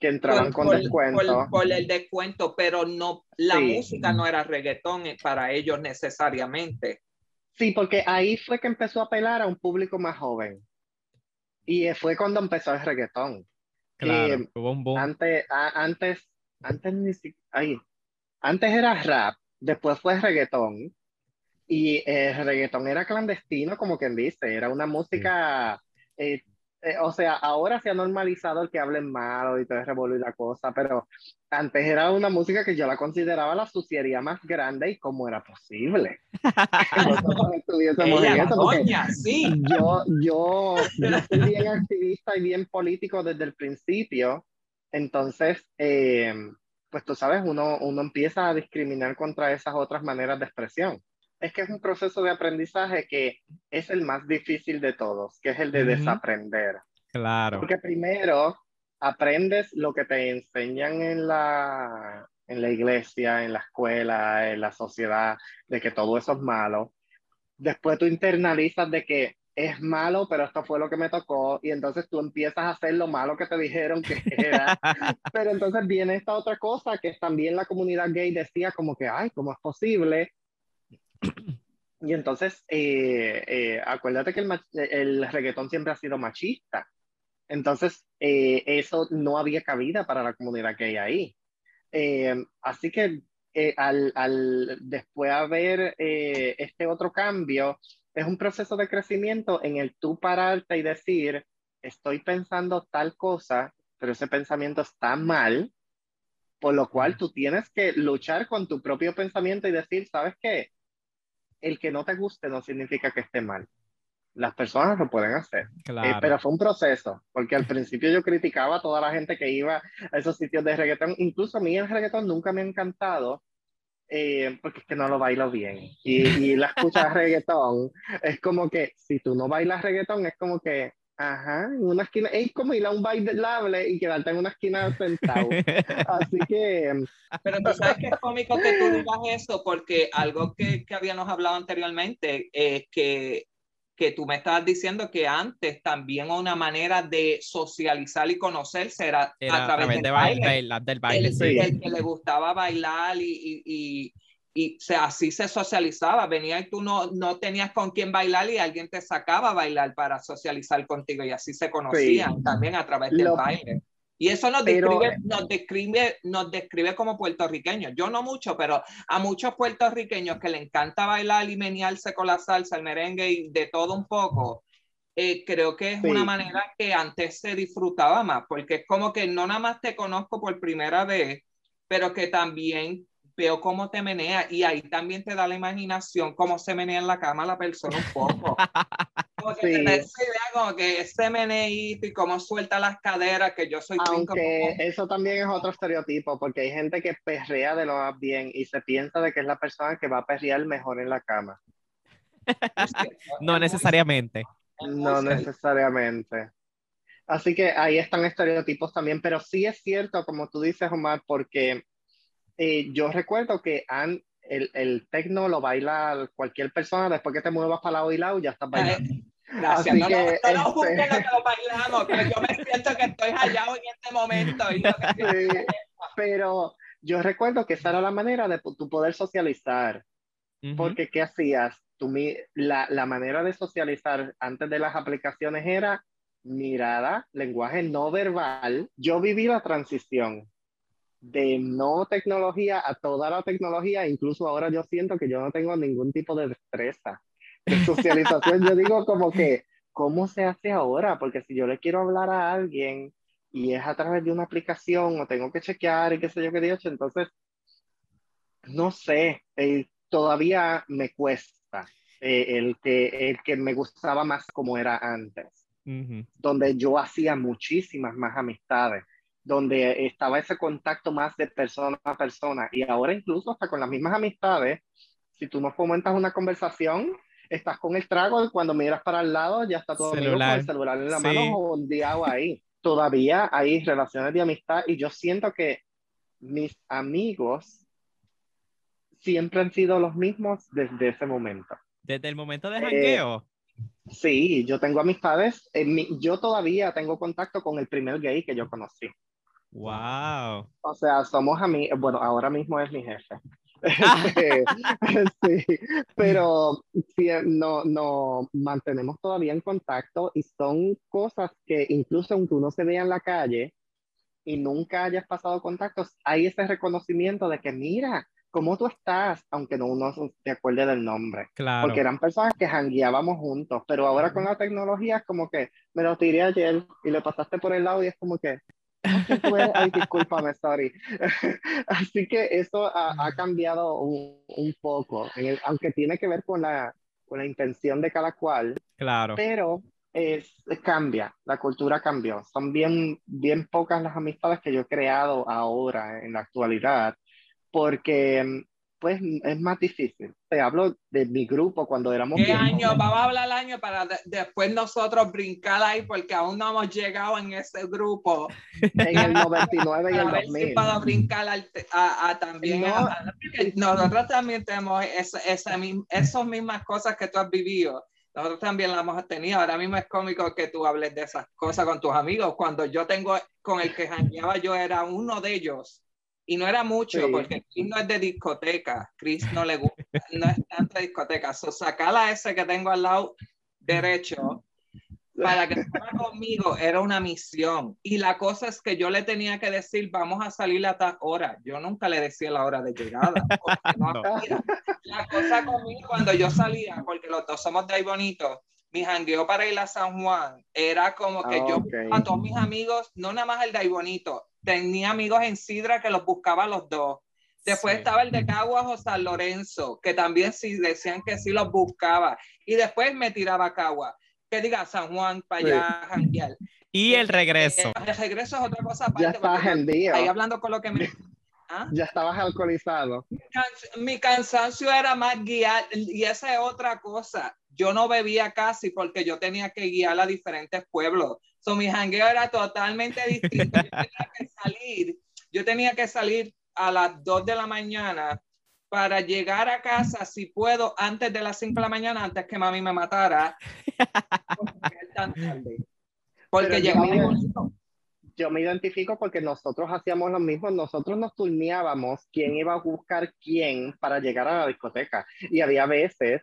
que entraban con por, descuento. por- por el descuento, pero no, la Sí. música no era reggaetón eh, para ellos necesariamente. Sí, porque ahí fue que empezó a apelar a un público más joven. Y eh, fue cuando empezó el reggaetón. Claro, Eh. Antes, a- antes, antes ni si- ay, antes era rap, después fue reggaetón. Y el reggaetón era clandestino, como quien dice, era una música, eh, eh, o sea, ahora se ha normalizado el que hablen malo y todo el revolver y la cosa, pero antes era una música que yo la consideraba la suciería más grande y cómo era posible. Ella, doña, sí. yo, yo, yo fui bien activista y bien político desde el principio. Entonces, eh, pues tú sabes, uno, uno empieza a discriminar contra esas otras maneras de expresión. Es que es un proceso de aprendizaje que es el más difícil de todos, que es el de Ujú. desaprender. Claro. Porque primero aprendes lo que te enseñan en la, en la iglesia, en la escuela, en la sociedad, de que todo eso es malo. Después tú internalizas de que es malo, pero esto fue lo que me tocó, y entonces tú empiezas a hacer lo malo que te dijeron que era. Pero entonces viene esta otra cosa que también la comunidad gay decía como que, ay, ¿cómo es posible? Y entonces, eh, eh, acuérdate que el, el reggaetón siempre ha sido machista. Entonces, eh, eso no había cabida para la comunidad gay ahí. Eh, así que eh, al, al después haber eh, este otro cambio, es un proceso de crecimiento en el tú pararte y decir, estoy pensando tal cosa, pero ese pensamiento está mal, por lo cual tú tienes que luchar con tu propio pensamiento y decir, ¿sabes qué? El que no te guste no significa que esté mal. Las personas lo pueden hacer. Eh, Claro. pero fue un proceso, porque al principio yo criticaba a toda la gente que iba a esos sitios de reggaetón. Incluso a mí el reggaetón nunca me ha encantado, eh, porque es que no lo bailo bien. Y, y la escucha reggaetón es como que si tú no bailas reggaetón, es como que, ajá, en una esquina, es como ir a un bailable y quedarte en una esquina sentado. Así que, Pero tú sabes que es cómico que tú digas eso, porque algo que, que habíamos hablado anteriormente es que, que tú me estabas diciendo que antes también una manera de socializar y conocerse era, Era a través, del de baile. baile, del baile, el, sí. el que le gustaba bailar y, y, y, y se, así se socializaba. Venía y tú no, no tenías con quién bailar y alguien te sacaba a bailar para socializar contigo y así se conocían también a través del Lo- baile. Y eso nos Pero- describe, nos, describe, nos describe como puertorriqueños. Yo no mucho, pero a muchos puertorriqueños que le encanta bailar y menearse con la salsa, el merengue y de todo un poco, eh, creo que es Sí. una manera que antes se disfrutaba más, porque es como que no nada más te conozco por primera vez, pero que también veo cómo te menea y ahí también te da la imaginación cómo se menea en la cama la persona un poco. Como que Sí. te da esa idea como que ese meneíto y cómo suelta las caderas, que yo soy trinco aunque como- eso también es otro estereotipo, porque hay gente que perrea de lo más bien y se piensa de que es la persona que va a perrear mejor en la cama. No necesariamente. No necesariamente. Así que ahí están estereotipos también, pero sí es cierto, como tú dices, Omar, porque eh, yo recuerdo que an- el, el tecno lo baila cualquier persona, después que te muevas para lado y lado, ya estás bailando. Gracias. Así no, que, no, no, este- no juzguen lo que lo bailamos, que yo me siento que estoy hallado en este momento. y que- Sí, pero yo recuerdo que esa era la manera de tu poder socializar. Ujú. Porque, ¿qué hacías? Tú, mi- la, la manera de socializar antes de las aplicaciones era mirada, lenguaje no verbal. Yo viví la transición de no tecnología a toda la tecnología. Incluso ahora yo siento que yo no tengo ningún tipo de destreza de socialización. yo digo como que, ¿cómo se hace ahora? Porque si yo le quiero hablar a alguien y es a través de una aplicación o tengo que chequear y qué sé yo qué dicho, entonces, no sé, eh, todavía me cuesta eh, el, que, el que me gustaba más como era antes, donde yo hacía muchísimas más amistades, donde estaba ese contacto más de persona a persona y ahora incluso hasta con las mismas amistades, si tú no fomentas una conversación, estás con el trago y cuando miras para el lado ya está todo con el celular en la Sí. mano o ondeado ahí. Todavía hay relaciones de amistad y yo siento que mis amigos siempre han sido los mismos desde ese momento. Desde el momento de Eh, jangueo. Sí, yo tengo amistades, en mi- yo todavía tengo contacto con el primer gay que yo conocí. Wow. O sea, somos amigos, bueno, ahora mismo es mi jefe. Ah. sí, pero sí, no, no mantenemos todavía en contacto y son cosas que incluso aunque uno se vea en la calle y nunca hayas pasado contactos, hay ese reconocimiento de que mira, ¿cómo tú estás? Aunque no uno se acuerde del nombre. Claro. Porque eran personas que jangueábamos juntos, pero ahora con la tecnología es como que me lo tiré ayer y le pasaste por el lado y es como que, "Ah, ¿quién tú eres? ay, discúlpame, sorry. Así que eso ha, ha cambiado un, un poco, el- aunque tiene que ver con la, con la intención de cada cual, Claro. pero es, cambia, la cultura cambió. Son bien, bien pocas las amistades que yo he creado ahora en la actualidad, porque, pues es más difícil. Te hablo de mi grupo cuando éramos ¿Qué año? jóvenes. Vamos a hablar el año para de- después nosotros brincar ahí porque aún no hemos llegado en ese grupo. en el 99 y el A ver si 2000. puedo brincar al a, a también. No. a- nosotros también tenemos esa, esa, esas mismas cosas que tú has vivido. Nosotros también las hemos tenido. Ahora mismo es cómico que tú hables de esas cosas con tus amigos. Cuando yo tengo con el que jangueaba, yo era uno de ellos. Y no era mucho, Sí. porque Chris no es de discoteca. Chris no le gusta, no es tanto de discoteca. So, sacar a ese que tengo al lado derecho para que fuera conmigo era una misión. Y la cosa es que yo le tenía que decir, vamos a salir a tal hora. Yo nunca le decía la hora de llegada. no. La cosa conmigo cuando yo salía, porque los dos somos de ahí bonitos, mi jangueo para ir a San Juan era como que Ah, yo ok. a todos mis amigos, no nada más el de ahí bonito, tenía amigos en Sidra que los buscaba a los dos. Después Sí. estaba el de Caguas o San Lorenzo, que también sí decían que sí los buscaba. Y después me tiraba a Caguas. Que diga San Juan para Sí. allá a janguear. Y el regreso. Eh, el regreso es otra cosa aparte. Ya estabas yo- hendido. Ahí hablando con lo que me... ¿Ah? Ya estabas alcoholizado. Mi cansancio era más guiar, y esa es otra cosa. Yo no bebía casi porque yo tenía que guiar a diferentes pueblos. So, mi jangueo era totalmente distinto. Yo tenía que salir, yo tenía que salir a las 2 de la mañana para llegar a casa, si puedo, antes de las 5 de la mañana, antes que mami me matara. Porque llegaba. Yo me identifico porque nosotros hacíamos lo mismo, nosotros nos turneábamos quién iba a buscar quién para llegar a la discoteca. Y había veces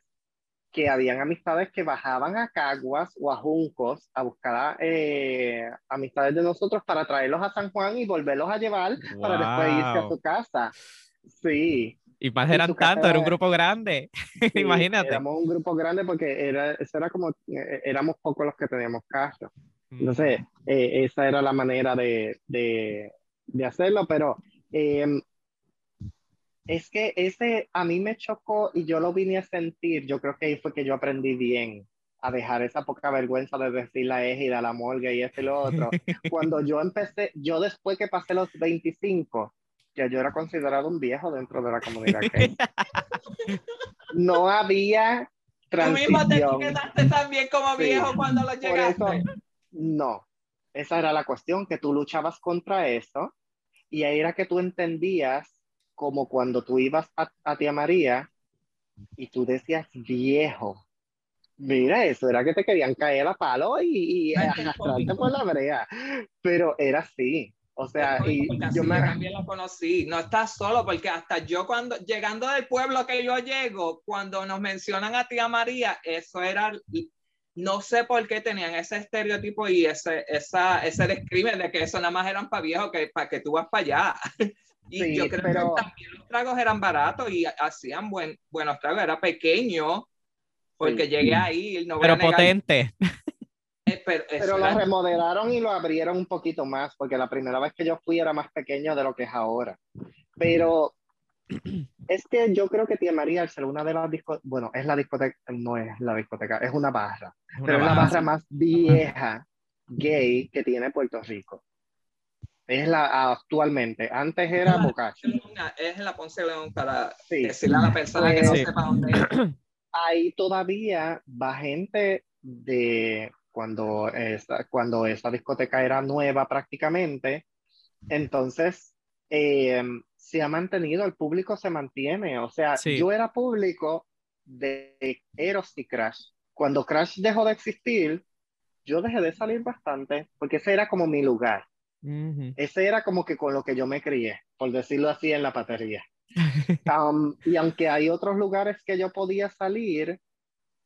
que habían amistades que bajaban a Caguas o a Juncos a buscar a, eh, amistades de nosotros para traerlos a San Juan y volverlos a llevar para después irse a Wow. su casa. Sí. Y más Y eran casa tantos, era un grupo grande. sí, Imagínate. Éramos un grupo grande porque era, eso era como, eh, éramos pocos los que teníamos carro. Entonces, eh, esa era la manera de, de, de hacerlo, pero eh, es que ese a mí me chocó y yo lo vine a sentir, yo creo que ahí fue que yo aprendí bien a dejar esa poca vergüenza de decir la égida, la morgue y este y lo otro. Cuando yo empecé, yo después que pasé los 25, ya yo era considerado un viejo dentro de la comunidad gay. No había Tú mismo te transición. etiquetaste también como Sí. viejo cuando lo Por llegaste. eso, no. Esa era la cuestión, que tú luchabas contra eso y ahí era que tú entendías como cuando tú ibas a, a Tía María y tú decías viejo. Mira, eso era que te querían caer a palo y, y arrastrarte por la brea. Pero era así. O sea, y yo me... también la conocí. No estás solo, porque hasta yo cuando, llegando del pueblo que yo llego, cuando nos mencionan a tía María, eso era, no sé por qué tenían ese estereotipo y ese, esa, ese describe de que eso nada más eran para viejos, que para que tú vas para allá. Y Sí, yo creo pero- que también los tragos eran baratos y hacían buen, buenos tragos. Era pequeño, porque Sí. llegué ahí. No Pero potente. eh, pero Pero lo remodelaron y lo abrieron un poquito más, porque la primera vez que yo fui era más pequeño de lo que es ahora. Pero es que yo creo que Tía María, al ser una de las discotecas, bueno, es la discoteca, no es la discoteca, es una barra, una pero es la barra, barra sí. más vieja gay que tiene Puerto Rico. Es la actualmente, antes era Bocacho. es la Ponce León para Sí. decirle a la persona que no Sí. sepa dónde es. ahí todavía va gente de cuando esa, cuando esa discoteca era nueva prácticamente, entonces eh, se ha mantenido, el público se mantiene, o sea, Sí. yo era público de Eros y Crash. Cuando Crash dejó de existir, yo dejé de salir bastante, porque ese era como mi lugar, Ujú. ese era como que con lo que yo me crié, por decirlo así, en la patería. Um, y aunque hay otros lugares que yo podía salir,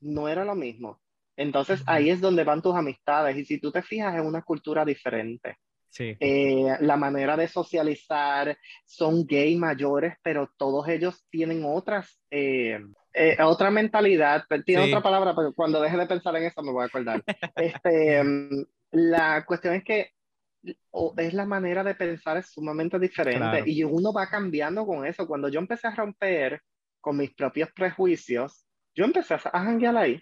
no era lo mismo. Entonces Ujú. ahí es donde van tus amistades. Y si tú te fijas, es una cultura diferente. Sí. Eh, la manera de socializar, son gay mayores, pero todos ellos tienen otras, eh, eh, otra mentalidad. Tiene Sí. otra palabra, pero cuando deje de pensar en eso me voy a acordar. Este, mm, la cuestión es que o- es la manera de pensar es sumamente diferente Claro. y uno va cambiando con eso. Cuando yo empecé a romper con mis propios prejuicios, yo empecé a, janguear ahí.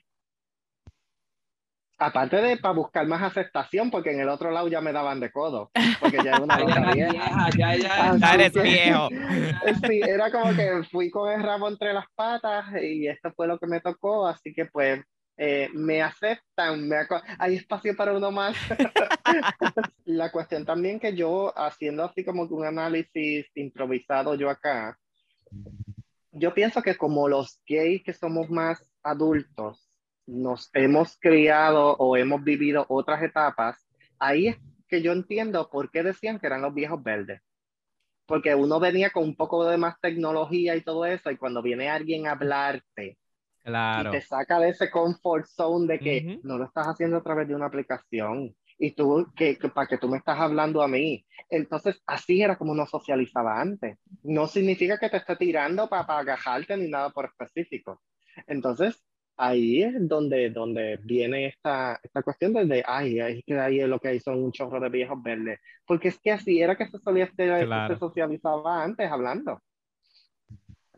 Aparte de para buscar más aceptación, porque en el otro lado ya me daban de codo, porque ya era una Ya loca vieja. vieja, ya ella- Ah, Ya eres viejo. Sí, era como que fui con el rabo entre las patas y esto fue lo que me tocó, así que pues eh, me aceptan, me hay espacio para uno más. La cuestión también que yo haciendo así como que un análisis improvisado yo acá, yo pienso que como los gays que somos más adultos, nos hemos criado o hemos vivido otras etapas, ahí es que yo entiendo por qué decían que eran los viejos verdes porque uno venía con un poco de más tecnología y todo eso, y cuando viene alguien a hablarte Claro. y te saca de ese comfort zone de que Ujú. no lo estás haciendo a través de una aplicación, y tú, que, que para que tú me estás hablando a mí. Entonces, así era como uno socializaba antes. No significa que te esté tirando para agajarte ni nada por específico. Entonces, ahí es donde, donde viene esta, esta cuestión de, de, ay, es que ahí es lo que hay son un chorro de viejos verdes. Porque es que así era que se solía Claro. se socializaba antes hablando.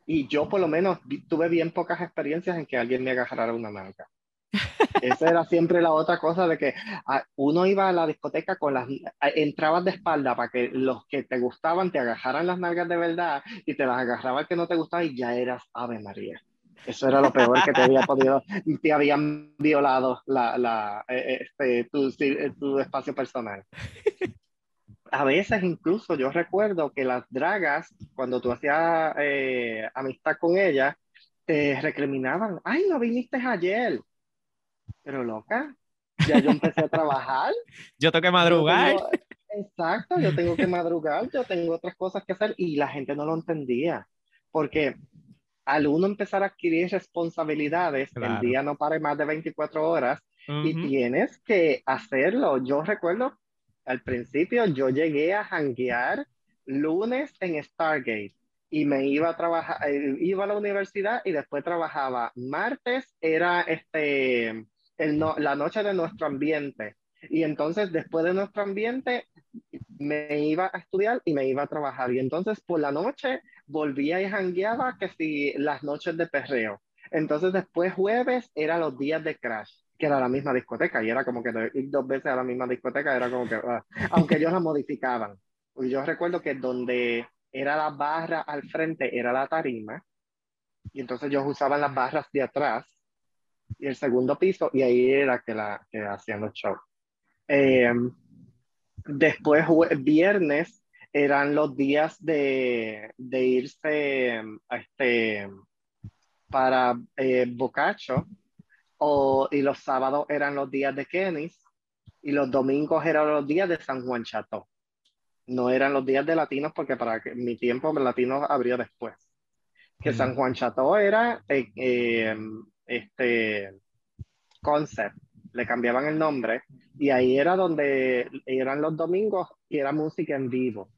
Y yo por lo menos tuve bien pocas experiencias en que alguien me agarrara una nalga. Esa era siempre la otra cosa de que ah, uno iba a la discoteca con las, ah, entrabas de espalda para que los que te gustaban te agarraran las nalgas de verdad y te las agarraba el que no te gustaba y ya eras Ave María. Eso era lo peor que te había podido, te habían violado la, la, eh, este, tu, eh, tu espacio personal. A veces incluso yo recuerdo que las dragas, cuando tú hacías eh, amistad con ellas, te recriminaban, ay, no viniste ayer. Pero loca, ya yo empecé a trabajar. Yo tengo que yo madrugar. tengo- exacto, yo tengo que madrugar, yo tengo otras cosas que hacer y la gente no lo entendía. Porque al uno empezar a adquirir responsabilidades, Claro. el día no pare más de 24 horas y Ujú. tienes que hacerlo. Yo recuerdo al principio yo llegué a janguear lunes en Stargate y me iba a trabajar, eh, iba a la universidad y después trabajaba. Martes era este, la noche de nuestro ambiente. Y entonces después de nuestro ambiente me iba a estudiar y me iba a trabajar. Y entonces por la noche volvía y jangueaba que si las noches de perreo. Entonces después jueves era los días de crash, que era la misma discoteca y era como que ir dos veces a la misma discoteca era como que, ah, aunque ellos la modificaban. Yo recuerdo que donde era la barra al frente era la tarima y entonces ellos usaban las barras de atrás y el segundo piso y ahí era que, la, que hacían los shows. Eh, después viernes eran los días de, de irse a este, para eh, Bocacho o, y los sábados eran los días de Kenny's y los domingos eran los días de San Juan Chateau. No eran los días de latinos porque para que, mi tiempo latinos abrió después. Que Mm. San Juan Chateau era eh, eh, este concept, le cambiaban el nombre y ahí era donde eran los domingos y era música en vivo.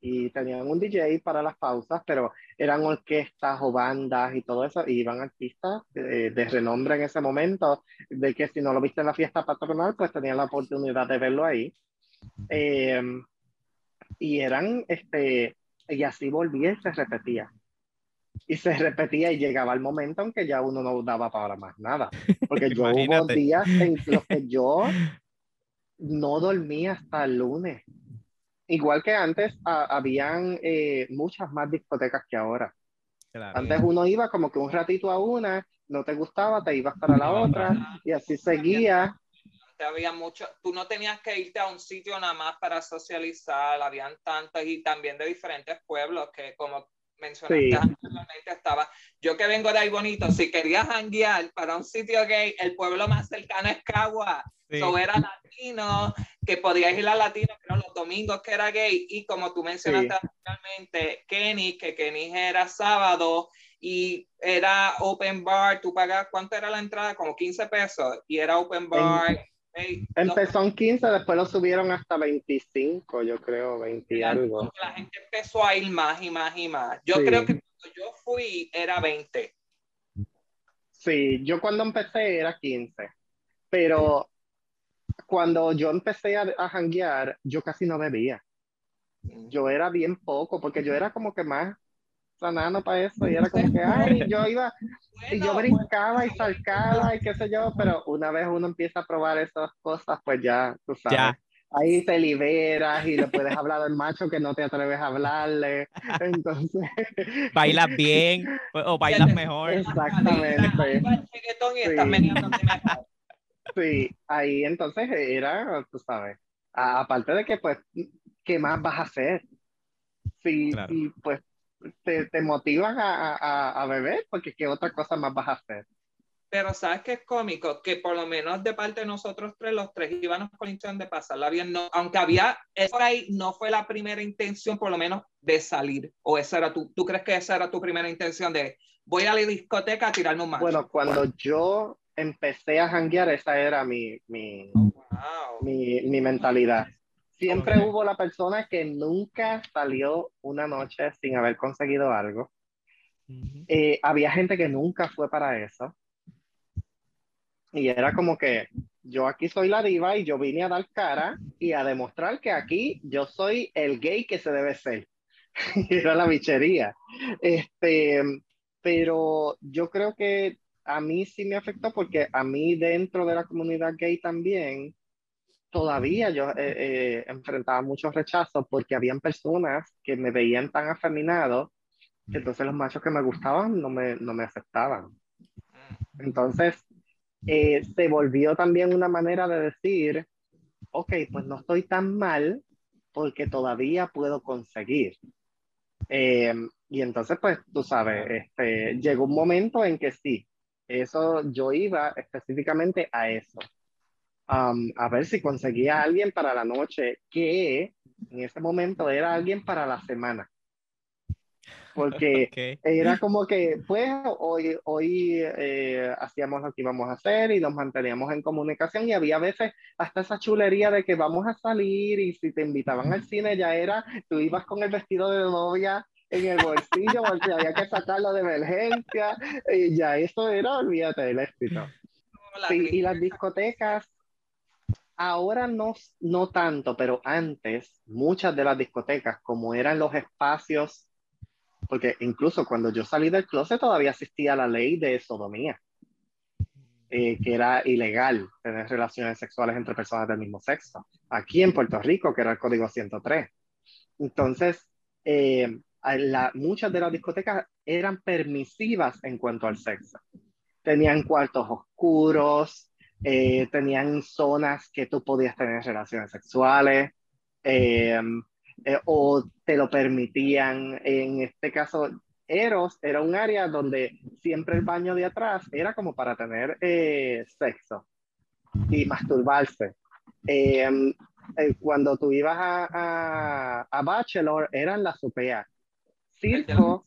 Y tenían un DJ para las pausas, pero eran orquestas o bandas y todo eso, y iban artistas eh, de renombre en ese momento, de que si no lo viste en la fiesta patronal, pues tenían la oportunidad de verlo ahí. Eh, y eran, este, y así volvía y se repetía. Y se repetía y llegaba el momento en que ya uno no daba para más nada. Porque yo hubo días en los que yo no dormía hasta el lunes. Igual que antes, a- habían eh, muchas más discotecas que ahora. Claro. Antes uno iba como que un ratito a una, no te gustaba, te ibas para la otra, y así seguía. Te había mucho, tú no tenías que irte a un sitio nada más para socializar, habían tantos y también de diferentes pueblos que como mencionaste Sí. anteriormente estaba, yo que vengo de ahí bonito, si querías janguear para un sitio gay, el pueblo más cercano es Cagua, Sí. so era latino, que podías ir a latino, eran los domingos que era gay, y como tú mencionaste anteriormente, Kenny, que Kenny era sábado, y era open bar, tú pagas, ¿cuánto era la entrada? Como 15 pesos, y era open bar. Hey, Empezó en 15, después lo subieron hasta 25, yo creo, 20 y algo. La gente empezó a ir más y más y más. Yo Sí. creo que cuando yo fui era 20. Sí, yo cuando empecé era 15, pero cuando yo empecé a, a janguear, yo casi no bebía. Yo era bien poco, porque yo era como que más sanano para eso y era como que, ay, yo iba, y yo Bueno, brincaba y saltaba y qué sé yo, pero una vez uno empieza a probar esas cosas, pues ya, tú sabes. Ya. Ahí te liberas y le puedes hablar al macho que no te atreves a hablarle. Entonces, Bailas bien o, o bailas mejor. exactamente. Sí. Sí, ahí entonces era, tú sabes, a- aparte de que, pues, ¿qué más vas a hacer? Si, Claro. si, pues, te, te motivan a, a, a beber, porque ¿qué otra cosa más vas a hacer? Pero sabes que es cómico que por lo menos de parte de nosotros tres, los tres íbamos con la intención de pasarla bien, no, aunque había, eso ahí no fue la primera intención por lo menos de salir, o esa era tu, ¿tú crees que esa era tu primera intención de voy a la discoteca a tirarme un macho? Bueno, cuando yo empecé a janguear, esa era mi, mi, Wow. mi, mi mentalidad. Siempre hubo la persona que nunca salió una noche sin haber conseguido algo. Eh, había gente que nunca fue para eso. Y era como que yo aquí soy la diva y yo vine a dar cara y a demostrar que aquí yo soy el gay que se debe ser. Era la bichería. Este, pero yo creo que a mí sí me afectó porque a mí dentro de la comunidad gay también todavía yo eh, eh, enfrentaba muchos rechazos porque habían personas que me veían tan afeminado que entonces los machos que me gustaban no me, no me aceptaban. Entonces, eh, se volvió también una manera de decir, ok, pues no estoy tan mal porque todavía puedo conseguir. Eh, y entonces, pues, tú sabes, este, llegó un momento en que sí, eso yo iba específicamente a eso. Um, a ver si conseguía a alguien para la noche, que en ese momento era alguien para la semana. Porque Ok. era como que, pues, hoy, hoy eh, hacíamos lo que íbamos a hacer y nos manteníamos en comunicación y había veces hasta esa chulería de que vamos a salir y si te invitaban al cine ya era, tú ibas con el vestido de novia en el bolsillo porque había que sacarlo de emergencia y ya eso era, olvídate del éxito. Sí, y las discotecas, ahora no, no tanto, pero antes muchas de las discotecas, como eran los espacios, porque incluso cuando yo salí del closet todavía existía la ley de sodomía, eh, que era ilegal tener relaciones sexuales entre personas del mismo sexo. Aquí en Puerto Rico, que era el código 103. Entonces, eh, la- muchas de las discotecas eran permisivas en cuanto al sexo. Tenían cuartos oscuros, eh, tenían zonas que tú podías tener relaciones sexuales, eh, eh, o te lo permitían. En este caso, Eros era un área donde siempre el baño de atrás era como para tener sexo y masturbarse. Cuando tú ibas a, a, Bachelor, eran la supea. Circo,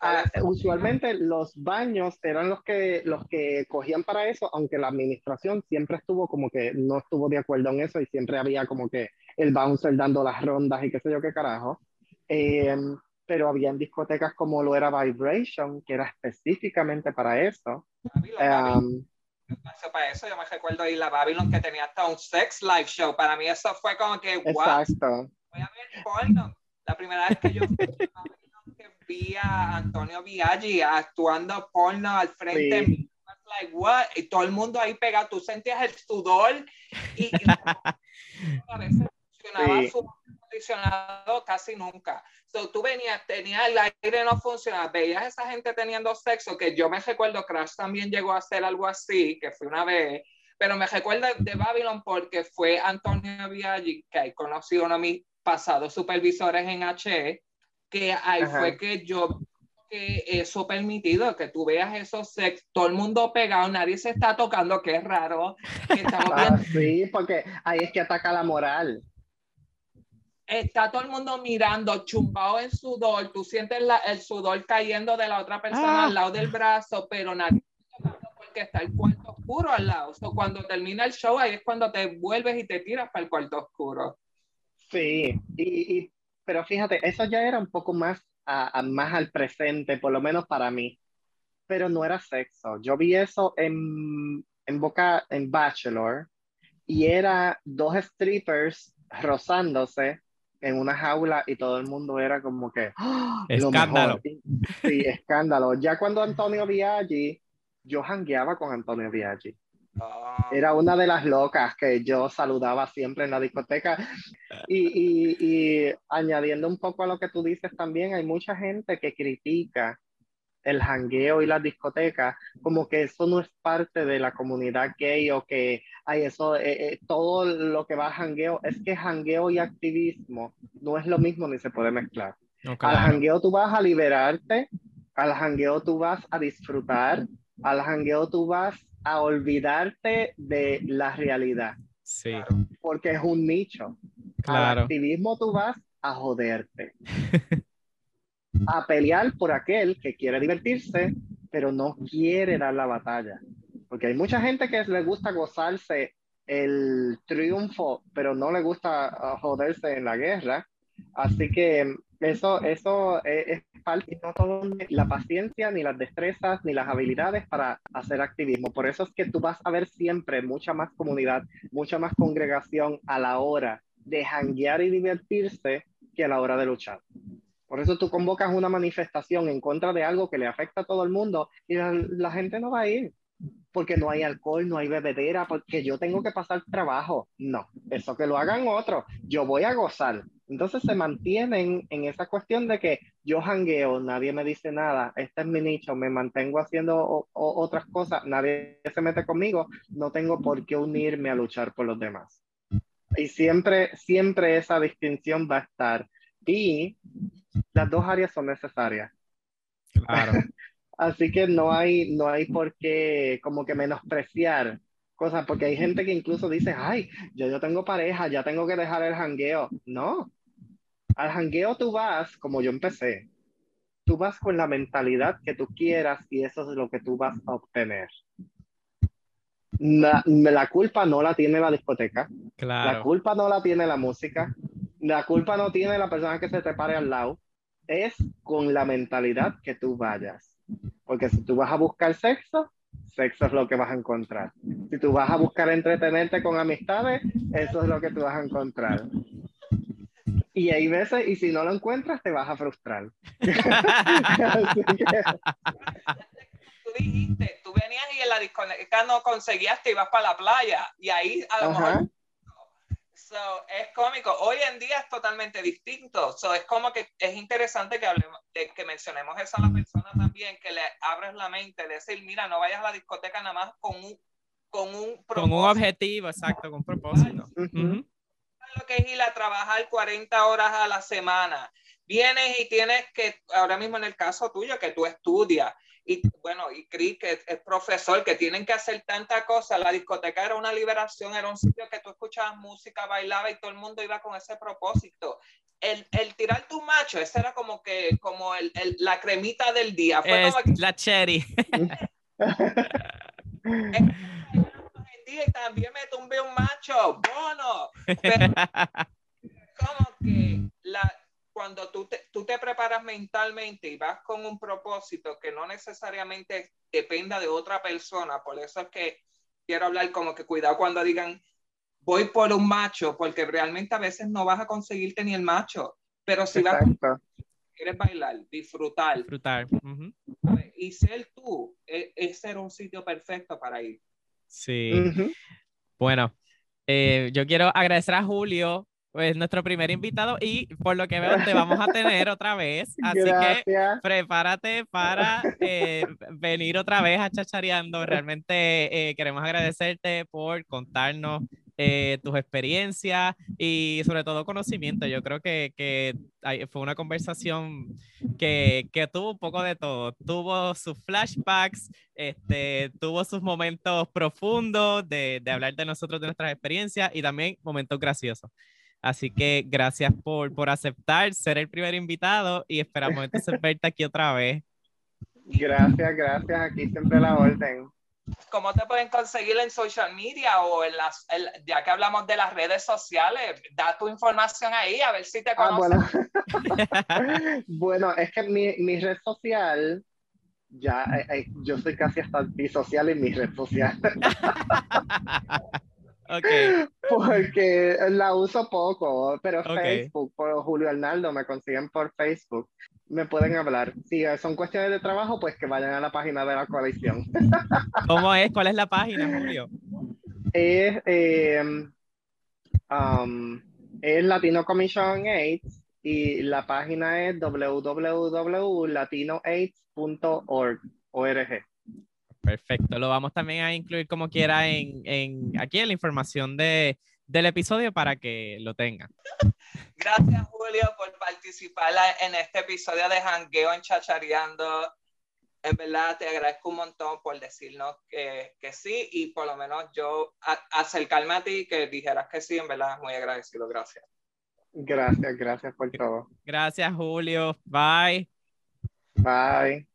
ah, usualmente los baños eran los que, los que cogían para eso, aunque la administración siempre estuvo como que no estuvo de acuerdo en eso y siempre había como que el bouncer dando las rondas y qué sé yo qué carajo. Eh, pero habían discotecas como lo era Vibration, que era específicamente para eso. Um, para eso yo me recuerdo ir a Babylon que tenía hasta un sex live show. Para mí eso fue como que, wow, exacto. voy a ver porno. La primera vez que yo fui vi a Antonio Viaggi actuando porno al frente Sí. like, what? Y todo el mundo ahí pegado, tú sentías el sudor y, y a veces funcionaba Sí. su acondicionado casi nunca. So, tú venías, tenías el aire no funcionaba, veías a esa gente teniendo sexo, que yo me recuerdo, Crash también llegó a hacer algo así, que fue una vez, pero me recuerdo de Babylon porque fue Antonio Viaggi, que ahí conocí a uno de mis pasados supervisores en H, que ahí Ajá. fue que yo que eso permitido, que tú veas esos sex, todo el mundo pegado, nadie se está tocando, que es raro, que estamos Ah, sí, porque ahí es que ataca la moral. está todo el mundo mirando, chumbado en sudor, tú sientes la- el sudor cayendo de la otra persona Ah. al lado del brazo, pero nadie está tocando porque está el cuarto oscuro al lado. So, cuando termina el show, ahí es cuando te vuelves y te tiras para el cuarto oscuro. Sí, y, y- pero fíjate, eso ya era un poco más, a- a- más al presente, por lo menos para mí, pero no era sexo. Yo vi eso en, en Boca, en Bachelor, y era dos strippers rozándose en una jaula y todo el mundo era como que lo Escándalo. Sí, escándalo. Ya cuando Antonio Viaggi, yo jangueaba con Antonio Viaggi. Ah, Era una de las locas que yo saludaba siempre en la discoteca. Y, y, y añadiendo un poco a lo que tú dices también, hay mucha gente que critica el jangueo y las discotecas como que eso no es parte de la comunidad gay o que hay eso, eh, eh, todo lo que va a jangueo, es que jangueo y activismo no es lo mismo ni se puede mezclar. No, Al jangueo tú vas a liberarte, al jangueo tú vas a disfrutar, al jangueo tú vas a olvidarte de la realidad, Sí, claro. porque es un nicho. Al claro. activismo tú vas a joderte, a pelear por aquel que quiere divertirse, pero no quiere dar la batalla. Porque hay mucha gente que le gusta gozarse el triunfo, pero no le gusta ah, joderse en la guerra. Así que eso, eso es, es parte, no todo la paciencia, ni las destrezas, ni las habilidades para hacer activismo. Por eso es que tú vas a ver siempre mucha más comunidad, mucha más congregación a la hora de janguear y divertirse que a la hora de luchar. Por eso tú convocas una manifestación en contra de algo que le afecta a todo el mundo y la, la gente no va a ir porque no hay alcohol, no hay bebedera, porque yo tengo que pasar trabajo. No, eso que lo hagan otros. Yo voy a gozar. Entonces se mantienen en esa cuestión de que yo jangueo, nadie me dice nada, este es mi nicho, me mantengo haciendo o- o- otras cosas, nadie se mete conmigo, no tengo por qué unirme a luchar por los demás. Y siempre, siempre esa distinción va a estar. Y las dos áreas son necesarias. Claro. Así que no hay, no hay por qué como que menospreciar cosas, porque hay gente que incluso dice, ay, yo, yo tengo pareja, ya tengo que dejar el jangueo. No, al jangueo tú vas, como yo empecé, tú vas con la mentalidad que tú quieras y eso es lo que tú vas a obtener. La, la culpa no la tiene la discoteca, la culpa no la tiene la música, la culpa no tiene la persona que se te pare al lado, es con la mentalidad que tú vayas. Porque si tú vas a buscar sexo, sexo es lo que vas a encontrar. Si tú vas a buscar entretenerte con amistades, eso es lo que tú vas a encontrar. Y hay veces, y si no lo encuentras, te vas a frustrar. Tú dijiste, tú venías y en la discoteca no conseguías, te ibas para la playa y ahí a lo Ajá. mejor So, es cómico. Hoy en día es totalmente distinto. So, es como que es interesante que hablemos, de- que mencionemos eso a la persona también, que le abres la mente, decir, mira, no vayas a la discoteca nada más con un, con un Con un propósito. objetivo, exacto, con un propósito. Lo que es ir a trabajar 40 horas a la semana. Vienes y tienes que, ahora mismo en el caso tuyo, que tú estudias, y bueno, y Chris, que es- es profesor, que tienen que hacer tanta cosa. La discoteca era una liberación, era un sitio que tú escuchabas música, bailaba y todo el mundo iba con ese propósito. El, el tirar tu macho, ese era como que, como el, el- la cremita del día. Fue Es como que la cherry. y también me tumbé un macho, bono. Pero como que la, cuando tú te, tú te preparas mentalmente y vas con un propósito que no necesariamente dependa de otra persona, por eso es que quiero hablar como que cuidado cuando digan voy por un macho, porque realmente a veces no vas a conseguirte ni el macho, pero si vas, Exacto. quieres bailar, disfrutar Disfrutar. Ujú. ¿sabes? y ser tú, ese era un sitio perfecto para ir. Sí. Ujú. Bueno, eh, yo quiero agradecer a Julio, pues nuestro primer invitado, y por lo que veo te vamos a tener otra vez. Así que Gracias. prepárate para eh, venir otra vez a Chachareando. Realmente eh, queremos agradecerte por contarnos eh, tus experiencias y sobre todo conocimiento. Yo creo que, que fue una conversación que, que tuvo un poco de todo. Tuvo sus flashbacks, este, tuvo sus momentos profundos de, de hablar de nosotros, de nuestras experiencias y también momentos graciosos. Así que gracias por, por aceptar ser el primer invitado y esperamos entonces verte aquí otra vez. Gracias, gracias. Aquí siempre la orden. ¿Cómo te pueden conseguir en social media o en las, el- ya que hablamos de las redes sociales? Da tu información ahí a ver si te Ah, conocen. bueno. bueno, es que mi, mi red social, ya, eh, eh, yo soy casi hasta antisocial en mi red social. Okay. Porque la uso poco, pero. Facebook, por Julio Arnaldo, me consiguen por Facebook. Me pueden hablar. Si son cuestiones de trabajo, pues que vayan a la página de la coalición. ¿Cómo es? ¿Cuál es la página, Julio? Es, eh, um, Latino Commission AIDS y la página es www.latino8.org. Perfecto. Lo vamos también a incluir como quiera en, en aquí en la información de, del episodio para que lo tengan. Gracias, Julio, por participar en este episodio de Jangueo en Chachareando. En verdad, te agradezco un montón por decirnos que, que sí y por lo menos yo a- acercarme a ti que dijeras que sí, en verdad, muy agradecido. Gracias. Gracias, gracias por todo. Gracias, Julio. Bye. Bye.